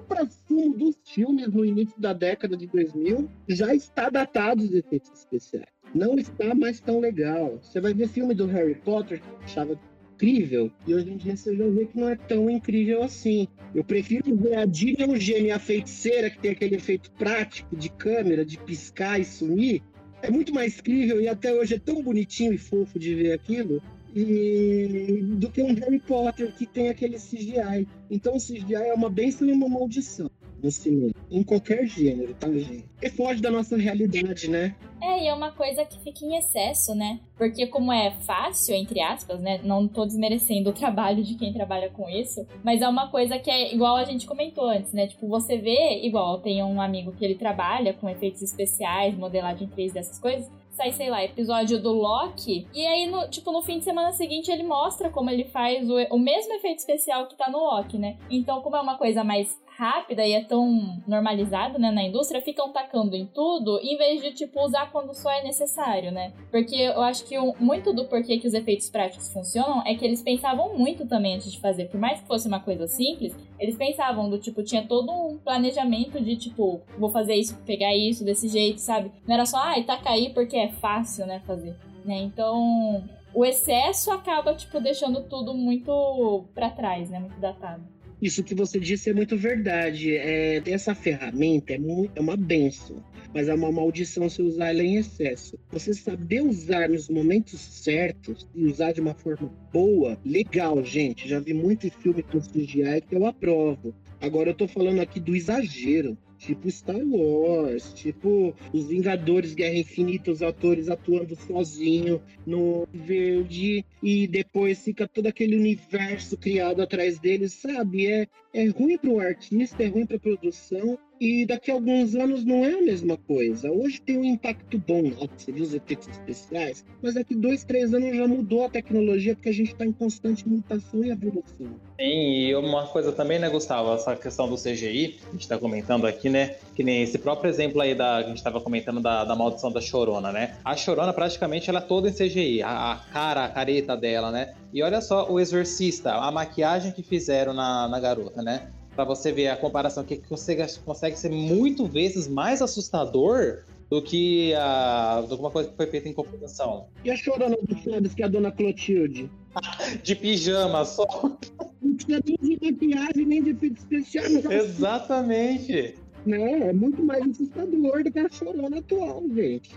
para fundo dos filmes no início da década de 2000, já está datado os efeitos especiais. Não está mais tão legal. Você vai ver filme do Harry Potter, que achava incrível, e hoje em dia você já vê que não é tão incrível assim. Eu prefiro ver a Dina Eugênia, a feiticeira, que tem aquele efeito prático de câmera, de piscar e sumir, é muito mais incrível e até hoje é tão bonitinho e fofo de ver aquilo e do que um Harry Potter que tem aquele CGI. Então o CGI é uma bênção e uma maldição no cinema, em qualquer gênero, tá, gente? E foge da nossa realidade, né? É, e é uma coisa que fica em excesso, né? Porque como é fácil, entre aspas, né? Não tô desmerecendo o trabalho de quem trabalha com isso, mas é uma coisa que é igual a gente comentou antes, né? Tipo, você vê, igual, tem um amigo que ele trabalha com efeitos especiais, modelagem 3 dessas coisas, sai, sei lá, episódio do Loki. E aí, no, tipo, no fim de semana seguinte, ele mostra como ele faz o, o mesmo efeito especial que tá no Loki, né? Então, como é uma coisa mais rápida e é tão normalizado, né, na indústria, ficam tacando em tudo, em vez de, tipo, usar quando só é necessário, né? Porque eu acho que muito do porquê que os efeitos práticos funcionam é que eles pensavam muito também antes de fazer. Por mais que fosse uma coisa simples, eles pensavam do, tipo, tinha todo um planejamento de, tipo, vou fazer isso, pegar isso desse jeito, sabe? Não era só, ah, taca aí porque é fácil, né, fazer. Né? Então, o excesso acaba, tipo, deixando tudo muito para trás, né? Muito datado. Isso que você disse é muito verdade. É, essa ferramenta é, muito, é uma benção, mas é uma maldição se usar ela em excesso. Você saber usar nos momentos certos e usar de uma forma boa, legal, gente. Já vi muito filme com CGI que eu aprovo. Agora eu tô falando aqui do exagero tipo Star Wars, tipo os Vingadores Guerra Infinita, os atores atuando sozinho no verde e depois fica todo aquele universo criado atrás deles, sabe? É, é ruim para o artista, é ruim para a produção e daqui a alguns anos não é a mesma coisa. Hoje tem um impacto bom, ó, você viu os efeitos especiais, mas daqui dois, três anos já mudou a tecnologia porque a gente está em constante mutação e evolução. Sim, e uma coisa também, né, Gustavo, essa questão do CGI, a gente está comentando aqui, né, que nem esse próprio exemplo aí da a gente estava comentando da, da maldição da Chorona, né? A Chorona praticamente ela é toda em CGI, a, a cara, a careta dela, né? E olha só o Exorcista, a maquiagem que fizeram na, na garota, né? Para você ver a comparação que consegue, consegue ser muito vezes mais assustador do que a, alguma coisa que foi feita em computação. E a chorona do Chaves, que é a dona Clotilde? de pijama só. Não precisa nem de maquiagem, nem de efeito especial. Exatamente. Né? É muito mais assustador do que a chorona atual, gente.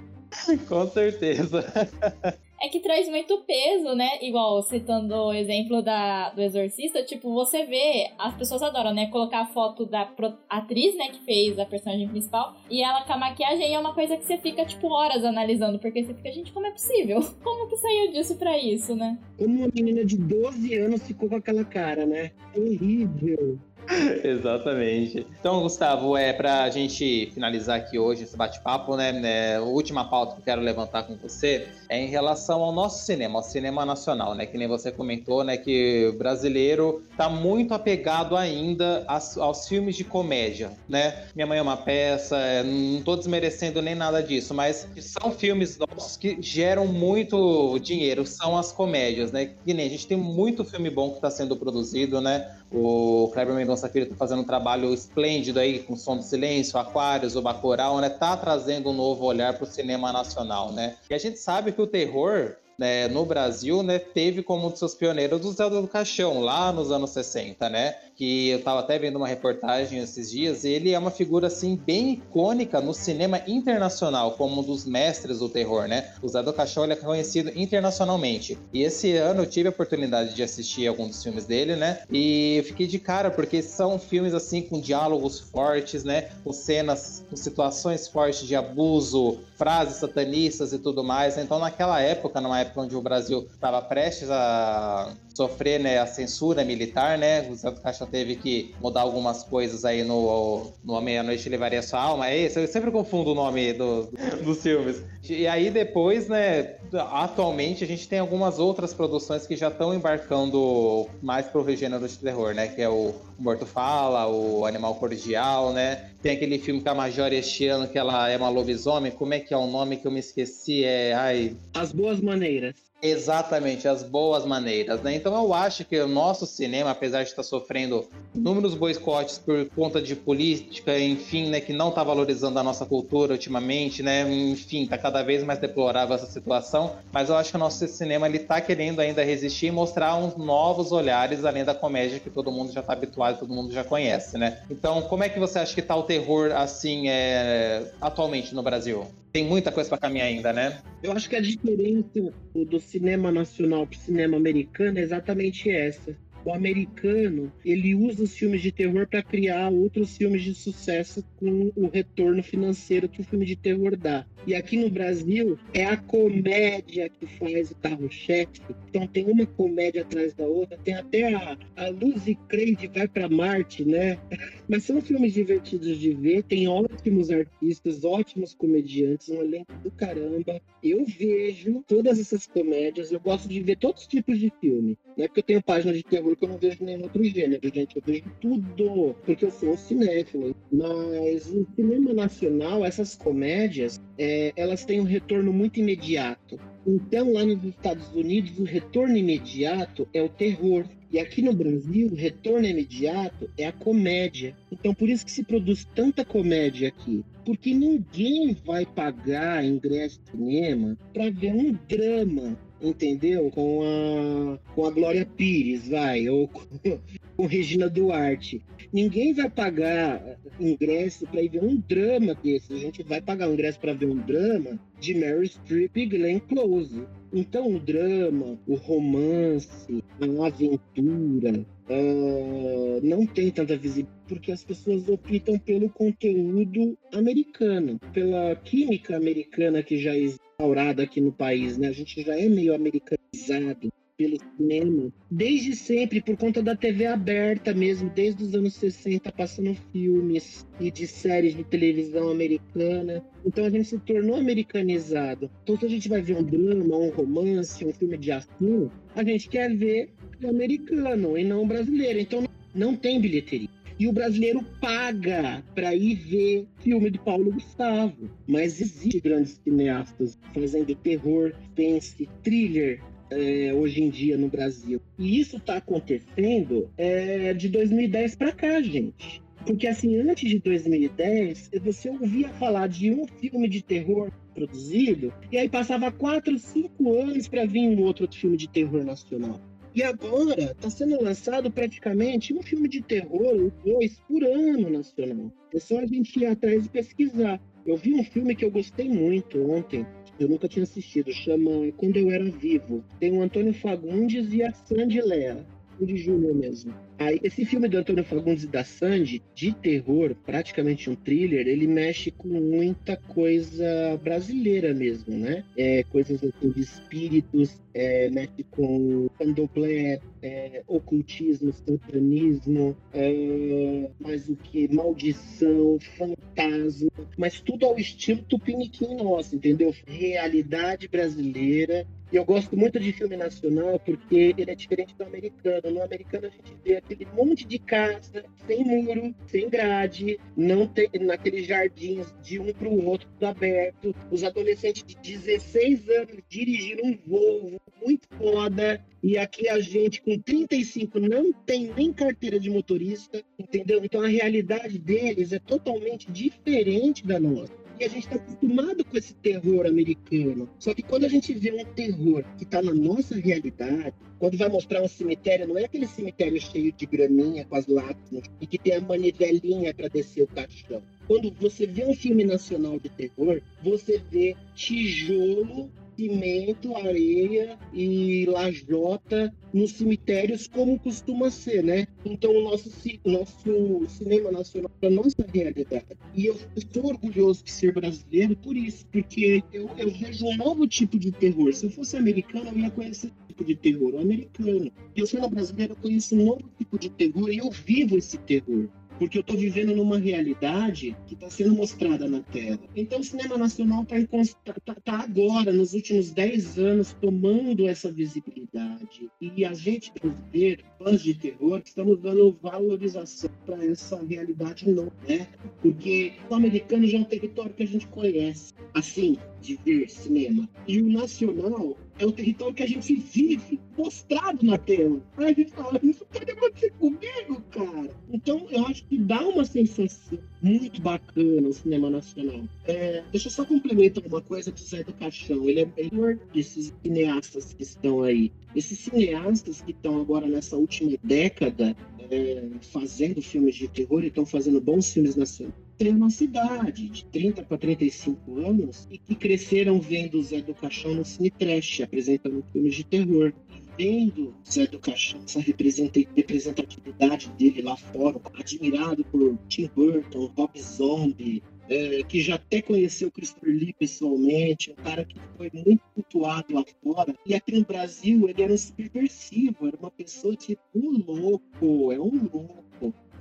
Com certeza. é que traz muito peso, né? Igual citando o exemplo da, do Exorcista, tipo, você vê, as pessoas adoram, né? Colocar a foto da atriz, né, que fez a personagem principal, e ela com a maquiagem é uma coisa que você fica, tipo, horas analisando, porque você fica, gente, como é possível? Como que saiu disso pra isso, né? Como uma menina de 12 anos ficou com aquela cara, né? É horrível. Exatamente. Então, Gustavo, é para a gente finalizar aqui hoje esse bate-papo, né, né? A última pauta que eu quero levantar com você é em relação ao nosso cinema, ao cinema nacional, né? Que nem você comentou, né? Que o brasileiro está muito apegado ainda aos, aos, filmes de comédia, né? Minha Mãe é uma peça, é, não estou desmerecendo nem nada disso, mas são filmes nossos que geram muito dinheiro, são as comédias, né? Que nem a gente tem muito filme bom que está sendo produzido, né? O Kleber Mendonça Filho está fazendo um trabalho esplêndido aí com Som do Silêncio, Aquários, o Bacurau, né? Tá trazendo um novo olhar para o cinema nacional, né? E a gente sabe que o terror né, no Brasil, né, teve como um dos seus pioneiros o Zé do Caixão, lá nos anos 60, né? Que eu estava até vendo uma reportagem esses dias, ele é uma figura, assim, bem icônica no cinema internacional, como um dos mestres do terror, né? O Zé do ele é conhecido internacionalmente. E esse ano eu tive a oportunidade de assistir alguns dos filmes dele, né? E fiquei de cara, porque são filmes, assim, com diálogos fortes, né? Com cenas, com situações fortes de abuso, frases satanistas e tudo mais. Então, naquela época, numa época onde o Brasil estava prestes a sofrer né, a censura militar, né? O Santo Teve que mudar algumas coisas aí no, no A Meia-Noite Levaria Sua Alma. É isso, eu sempre confundo o nome do, dos filmes. E aí depois, né, atualmente a gente tem algumas outras produções que já estão embarcando mais pro gênero de terror, né? Que é o Morto Fala, o Animal Cordial, né? Tem aquele filme com a Major este ano que ela é uma lobisomem. Como é que é o nome que eu me esqueci? É. Ai. As Boas Maneiras. Exatamente, as boas maneiras, né? Então eu acho que o nosso cinema, apesar de estar sofrendo inúmeros boicotes por conta de política, enfim, né, que não está valorizando a nossa cultura ultimamente, né? Enfim, está cada vez mais deplorável essa situação, mas eu acho que o nosso cinema ele tá querendo ainda resistir e mostrar uns novos olhares além da comédia que todo mundo já está habituado, todo mundo já conhece, né? Então, como é que você acha que tá o terror assim é, atualmente no Brasil? tem muita coisa para caminhar ainda, né? Eu acho que a diferença do cinema nacional para o cinema americano é exatamente essa o americano ele usa os filmes de terror para criar outros filmes de sucesso com o retorno financeiro que o filme de terror dá. E aqui no Brasil é a comédia que faz o carro-chefe. Então tem uma comédia atrás da outra, tem até a, a Lucy Creed vai para Marte, né? Mas são filmes divertidos de ver, tem ótimos artistas, ótimos comediantes, um elenco do caramba. Eu vejo todas essas comédias, eu gosto de ver todos os tipos de filme. Não é porque eu tenho página de terror que eu não vejo nenhum outro gênero, gente. Eu vejo tudo, porque eu sou cinéfilo. Mas no cinema nacional, essas comédias, é, elas têm um retorno muito imediato. Então, lá nos Estados Unidos, o retorno imediato é o terror. E aqui no Brasil, o retorno imediato é a comédia. Então, por isso que se produz tanta comédia aqui. Porque ninguém vai pagar ingresso de cinema para ver um drama entendeu? Com a, com a Glória Pires, vai, ou com, com Regina Duarte. Ninguém vai pagar ingresso para ir ver um drama desse. A gente vai pagar um ingresso para ver um drama de Mary Streep e Glenn Close. Então, o drama, o romance, a aventura, uh, não tem tanta visibilidade porque as pessoas optam pelo conteúdo americano, pela química americana que já existe instaurada aqui no país, né? A gente já é meio americanizado pelo cinema, desde sempre, por conta da TV aberta mesmo, desde os anos 60, passando filmes e de séries de televisão americana. Então a gente se tornou americanizado. Então se a gente vai ver um drama, um romance, um filme de ação, a gente quer ver americano e não brasileiro. Então não tem bilheteria. E o brasileiro paga para ir ver filme do Paulo Gustavo. Mas existe grandes cineastas fazendo terror, pense, thriller, é, hoje em dia no Brasil. E isso está acontecendo é, de 2010 para cá, gente. Porque assim, antes de 2010, você ouvia falar de um filme de terror produzido, e aí passava quatro, cinco anos para vir um outro filme de terror nacional. E agora está sendo lançado praticamente um filme de terror, dois por ano nacional. É só a gente ir atrás e pesquisar. Eu vi um filme que eu gostei muito ontem, eu nunca tinha assistido, chama Quando Eu Era Vivo. Tem o Antônio Fagundes e a Sandy Lea de Júnior mesmo. Aí, esse filme do Antônio Fagundes e da Sandy, de terror, praticamente um thriller, ele mexe com muita coisa brasileira mesmo, né? É, coisas assim de espíritos, é, mexe com candomblé, é, ocultismo, satanismo, é, mais o que? Maldição, fantasma, mas tudo ao estilo tupiniquim nosso, entendeu? Realidade brasileira e eu gosto muito de filme nacional porque ele é diferente do americano. No americano a gente vê aquele monte de casa, sem muro, sem grade, não tem naqueles jardins de um para o outro, tudo aberto. Os adolescentes de 16 anos dirigindo um Volvo muito foda. E aqui a gente com 35 não tem nem carteira de motorista, entendeu? Então a realidade deles é totalmente diferente da nossa. E a gente está acostumado com esse terror americano. Só que quando a gente vê um terror que está na nossa realidade, quando vai mostrar um cemitério, não é aquele cemitério cheio de graminha com as lápis e que tem a manivelinha para descer o caixão. Quando você vê um filme nacional de terror, você vê tijolo cimento, areia e lajota nos cemitérios, como costuma ser, né? Então, o nosso, nosso cinema nacional é a nossa realidade. E eu estou orgulhoso de ser brasileiro por isso, porque eu, eu vejo um novo tipo de terror. Se eu fosse americano, eu ia conhecer esse tipo de terror, o americano. Eu sendo brasileiro, eu conheço um novo tipo de terror e eu vivo esse terror porque eu estou vivendo numa realidade que está sendo mostrada na tela. Então, o cinema nacional está tá, tá agora, nos últimos 10 anos, tomando essa visibilidade. E a gente brasileiro, fãs de terror, estamos dando valorização para essa realidade não, né? Porque o americano já é um território que a gente conhece, assim, de ver cinema. E o nacional é o território que a gente vive mostrado na tela. Aí a gente fala, isso pode acontecer comigo, cara. Então eu acho que dá uma sensação muito bacana o cinema nacional. É, deixa eu só complementar uma coisa do Zé do Caixão. Ele é melhor desses cineastas que estão aí. Esses cineastas que estão agora nessa última década é, fazendo filmes de terror e estão fazendo bons filmes nacionais tem uma cidade de 30 para 35 anos e que cresceram vendo o Zé do Caixão no Cine Trash, apresentando filmes de terror. Vendo Zé do Caixão, essa representatividade dele lá fora, admirado por Tim Burton, Rob Zombie, é, que já até conheceu o Christopher Lee pessoalmente, um cara que foi muito cultuado lá fora. E aqui no Brasil ele era um subversivo, era uma pessoa tipo um louco, é um louco.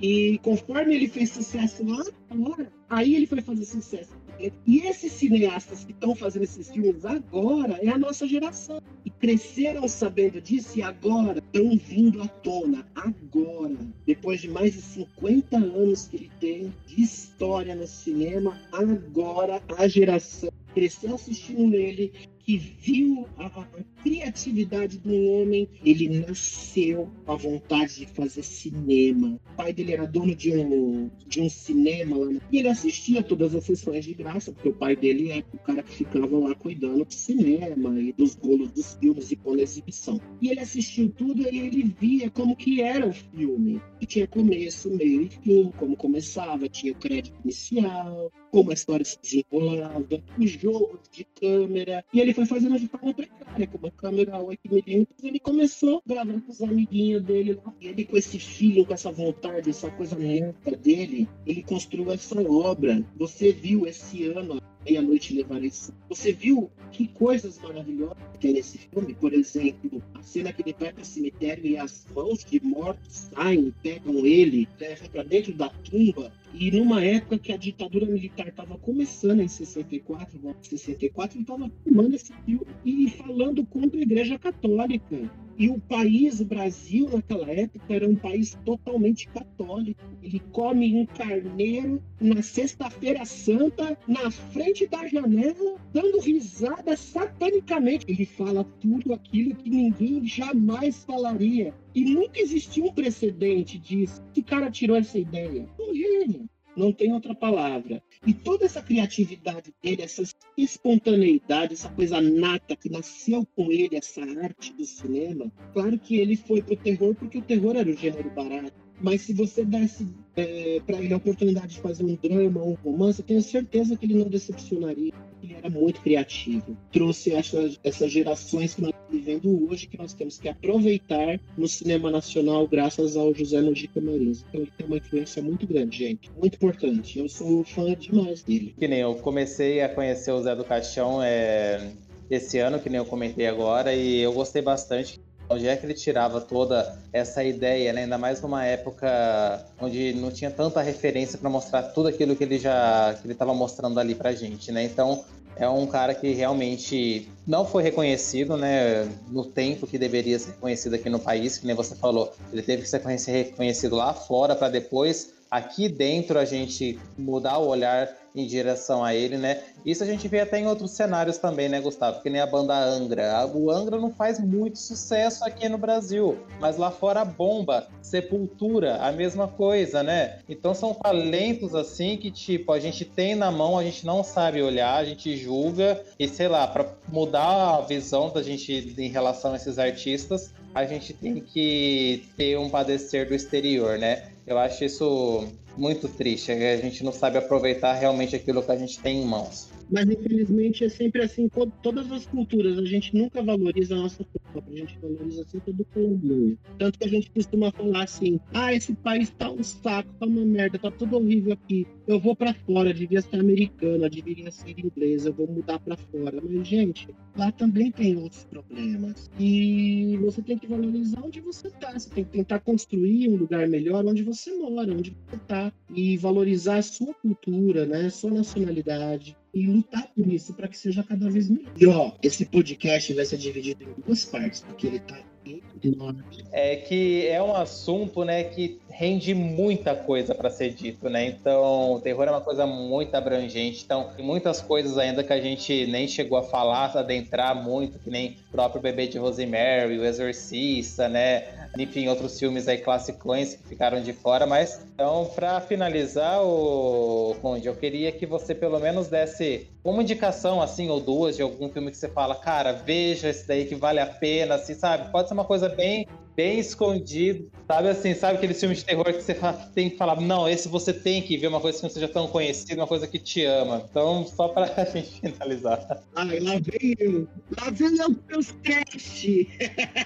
E conforme ele fez sucesso lá fora, aí ele foi fazer sucesso. E esses cineastas que estão fazendo esses filmes agora é a nossa geração. E cresceram sabendo disso e agora estão vindo à tona. Agora, depois de mais de 50 anos que ele tem de história no cinema, agora a geração cresceu assistindo ele que viu a, a, criatividade do homem, ele nasceu com a vontade de fazer cinema. O pai dele era dono de um, de um cinema lá, e ele assistia todas as sessões de graça, porque o pai dele é o cara que ficava lá cuidando do cinema e dos rolos dos filmes e a exibição. E ele assistiu tudo e ele via como que era o filme. Que tinha começo, meio e fim, como começava, tinha o crédito inicial, como a história se desenrolava, os jogos de câmera. E ele foi fazendo de forma precária, com uma câmera 8mm. Ele começou gravando com os amiguinhos dele lá. E ele, com esse filho, com essa vontade, essa coisa louca dele, ele construiu essa obra. Você viu esse ano Meia-Noite Levarei Você viu que coisas maravilhosas tem nesse filme? Por exemplo, a cena que ele vai para o cemitério e as mãos de mortos saem, pegam ele, levam para dentro da tumba. E numa época que a ditadura militar estava começando em 64, 64, ele estava filmando esse filme e falando contra a Igreja Católica. E o país, o Brasil, naquela época, era um país totalmente católico. Ele come um carneiro na Sexta-feira Santa, na frente da janela, dando risada satanicamente. Ele fala tudo aquilo que ninguém jamais falaria. E nunca existiu um precedente disso. Que cara tirou essa ideia? Um gênio não tem outra palavra. E toda essa criatividade dele, essa espontaneidade, essa coisa nata que nasceu com ele, essa arte do cinema, claro que ele foi pro terror porque o terror era o gênero barato. Mas se você desse é, para ele a oportunidade de fazer um drama, um romance, eu tenho certeza que ele não decepcionaria. Ele era muito criativo. Trouxe essas, essas gerações que nós estamos vivendo hoje, que nós temos que aproveitar no cinema nacional, graças ao José Mojica Marins. Então ele tem uma influência muito grande, gente. Muito importante. Eu sou fã demais dele. Que nem eu comecei a conhecer o Zé do Caixão é, esse ano, que nem eu comentei agora, e eu gostei bastante onde é que ele tirava toda essa ideia, né? ainda mais numa época onde não tinha tanta referência para mostrar tudo aquilo que ele já que ele estava mostrando ali para gente, né? Então é um cara que realmente não foi reconhecido, né, no tempo que deveria ser reconhecido aqui no país, que nem você falou, ele teve que ser reconhecido lá fora para depois aqui dentro a gente mudar o olhar em direção a ele, né? Isso a gente vê até em outros cenários também, né, Gustavo? Que nem a banda Angra. O Angra não faz muito sucesso aqui no Brasil, mas lá fora bomba. Sepultura, a mesma coisa, né? Então são talentos assim que, tipo, a gente tem na mão, a gente não sabe olhar, a gente julga e sei lá, para mudar a visão da gente em relação a esses artistas, a gente tem que ter um padecer do exterior, né? Eu acho isso muito triste. A gente não sabe aproveitar realmente aquilo que a gente tem em mãos. Mas infelizmente é sempre assim todas as culturas. A gente nunca valoriza a nossa cultura, a gente valoriza sempre do colombiano. Tanto que a gente costuma falar assim: ah, esse país tá um saco, tá uma merda, tá tudo horrível aqui. Eu vou para fora, devia ser americana, devia ser inglesa, eu vou mudar para fora. Mas, gente, lá também tem outros problemas. E você tem que valorizar onde você tá. Você tem que tentar construir um lugar melhor onde você mora, onde você tá. E valorizar a sua cultura, né? Sua nacionalidade e lutar por isso para que seja cada vez melhor. E ó, esse podcast vai ser dividido em duas partes, porque ele tá é que é um assunto, né, que rende muita coisa para ser dito, né? Então, o terror é uma coisa muito abrangente. Então, tem muitas coisas ainda que a gente nem chegou a falar, adentrar muito, que nem o próprio Bebê de Rosemary, o Exorcista, né? Enfim, outros filmes aí classicões que ficaram de fora, mas então, para finalizar, o Conde, eu queria que você pelo menos desse uma indicação, assim, ou duas, de algum filme que você fala, cara, veja esse daí que vale a pena, assim, sabe? Pode ser uma coisa bem bem escondido, sabe assim, sabe aquele filme de terror que você tem que falar, não, esse você tem que ver, uma coisa que não seja tão conhecida, uma coisa que te ama. Então, só pra gente finalizar. Ai, lá vem eu, lá vem eu meus cast.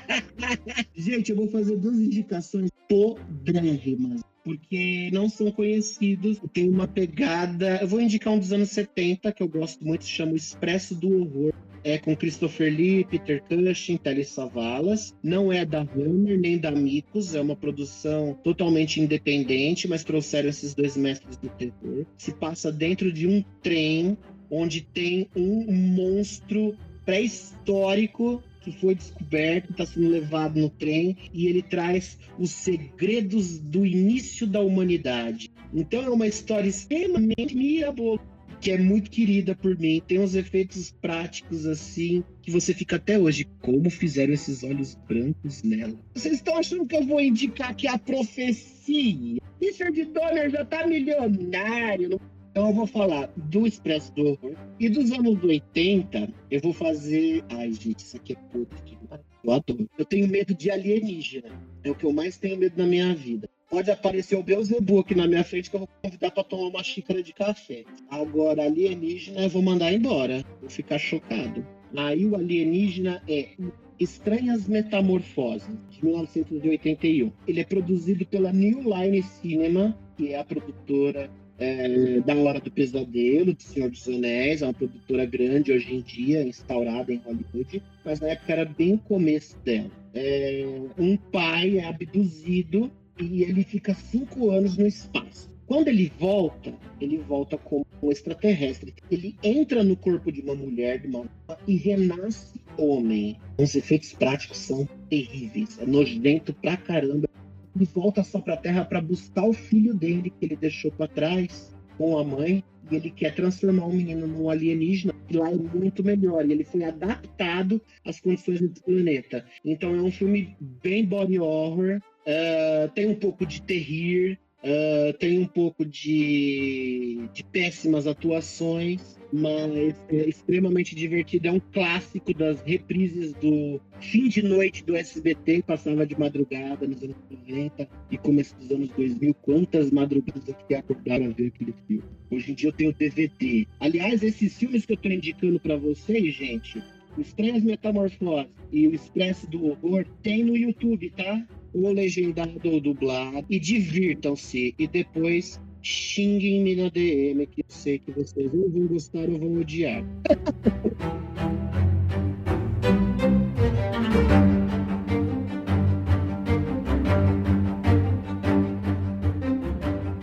gente, eu vou fazer duas indicações podrésimas porque não são conhecidos. Tem uma pegada. Eu vou indicar um dos anos 70, que eu gosto muito, se chama o Expresso do Horror é com Christopher Lee, Peter Cushing, Telly Savalas. Não é da Hammer nem da Micos, é uma produção totalmente independente, mas trouxeram esses dois mestres do terror. Se passa dentro de um trem onde tem um monstro pré-histórico que foi descoberto, está sendo levado no trem e ele traz os segredos do início da humanidade. Então é uma história extremamente mirabolante que é muito querida por mim. Tem uns efeitos práticos assim que você fica até hoje. Como fizeram esses olhos brancos nela? Vocês estão achando que eu vou indicar que a profecia? Richard Donner já tá milionário. Então eu vou falar do Expresso do Horror. E dos anos 80, eu vou fazer. Ai, gente, isso aqui é puta que eu. Eu tenho medo de alienígena. É o que eu mais tenho medo na minha vida pode aparecer o Beelzebub aqui na minha frente que eu vou convidar para tomar uma xícara de café. Agora, alienígena, eu vou mandar embora. Vou ficar chocado. Aí o alienígena é Estranhas Metamorfoses, de 1981. Ele é produzido pela New Line Cinema, que é a produtora é, da Hora do Pesadelo, do Senhor dos Anéis, é uma produtora grande hoje em dia, instaurada em Hollywood, mas na época era bem o começo dela. É, um pai é abduzido e ele fica cinco anos no espaço. Quando ele volta, ele volta como um extraterrestre. Ele entra no corpo de uma mulher, de uma e renasce homem. Os efeitos práticos são terríveis. É nojento pra caramba. Ele volta só pra Terra para buscar o filho dele que ele deixou para trás com a mãe. E ele quer transformar o menino num alienígena, que lá é muito melhor. E ele foi adaptado às condições do planeta. Então é um filme bem body horror, Uh, tem um pouco de terrir, uh, tem um pouco de, de péssimas atuações, mas é extremamente divertido. É um clássico das reprises do fim de noite do SBT, passava de madrugada nos anos 90 e começo dos anos 2000. Quantas madrugadas eu fiquei acordado a ver aquele filme? Hoje em dia eu tenho DVD. Aliás, esses filmes que eu estou indicando para vocês, gente, o Estranhas Metamorfoses e o Expresso do Horror, tem no YouTube, tá? ou legendado ou dublado, e divirtam-se. E depois xinguem-me na DM, que eu sei que vocês ou vão gostar ou vão odiar.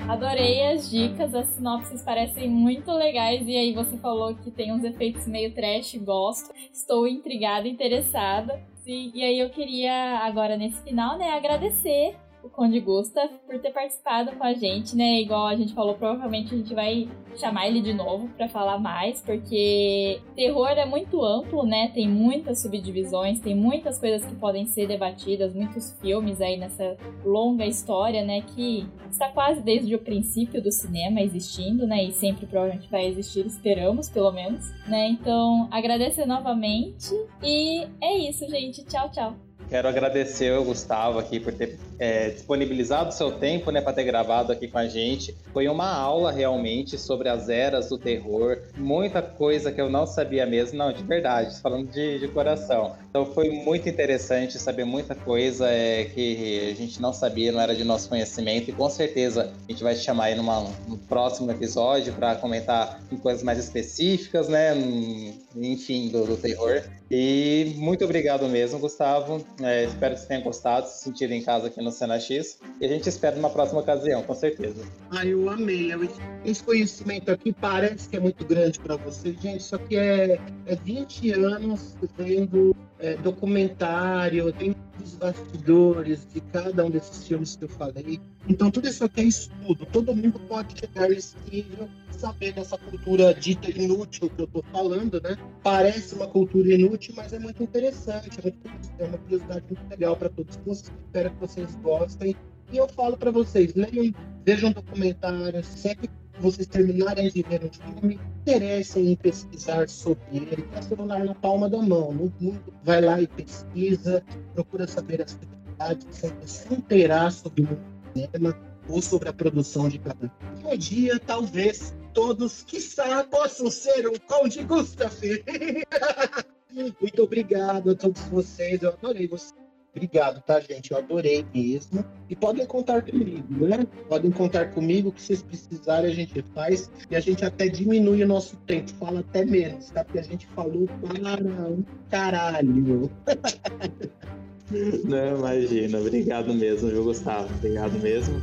Adorei as dicas, as sinopses parecem muito legais. E aí você falou que tem uns efeitos meio trash, gosto. Estou intrigada, interessada. E, e aí eu queria, agora nesse final, né, agradecer o Conde Gustav por ter participado com a gente, né? Igual a gente falou, provavelmente a gente vai chamar ele de novo para falar mais, porque terror é muito amplo, né? Tem muitas subdivisões, tem muitas coisas que podem ser debatidas, muitos filmes aí nessa longa história, né? Que está quase desde o princípio do cinema existindo, né? E sempre provavelmente vai existir, esperamos, pelo menos, né? Então, agradecer novamente e é isso, gente. Tchau, tchau. Quero agradecer o Gustavo aqui por ter é, disponibilizado o seu tempo, né, para ter gravado aqui com a gente. Foi uma aula realmente sobre as eras do terror, muita coisa que eu não sabia mesmo, não, de verdade, falando de, de coração. Então foi muito interessante saber muita coisa é, que a gente não sabia, não era de nosso conhecimento, e com certeza a gente vai te chamar aí numa, num próximo episódio para comentar em coisas mais específicas, né? Enfim, do, do terror. E muito obrigado mesmo, Gustavo. É, espero que você tenha gostado, se sentido em casa aqui no Cena X. E a gente espera numa próxima ocasião, com certeza. Ah, eu amei. Esse conhecimento aqui parece que é muito grande para você, gente, só que é, é 20 anos vendo é, documentário, tem os bastidores de cada um desses filmes que eu falei. Então, tudo isso aqui é estudo. Todo mundo pode chegar nesse nível saber dessa cultura dita inútil que eu estou falando, né? Parece uma cultura inútil, mas é muito interessante, é, muito, é uma curiosidade muito legal para todos vocês. Espero que vocês gostem. E eu falo para vocês, leiam, vejam documentários, sempre vocês terminarem de ver um filme, interessem em pesquisar sobre ele, o celular na palma da mão. No mundo, vai lá e pesquisa, procura saber as curiosidades, sempre se inteirar sobre o cinema ou sobre a produção de cada um dia, talvez, todos, quiçá, possam ser um Conde Gustaf. Muito obrigado a todos vocês, eu adorei vocês. Obrigado, tá, gente? Eu adorei mesmo. E podem contar comigo, né? Podem contar comigo, o que vocês precisarem a gente faz. E a gente até diminui o nosso tempo, fala até menos, tá? Porque a gente falou para um caralho. Não, imagina. Obrigado mesmo, viu, Gustavo? Obrigado mesmo.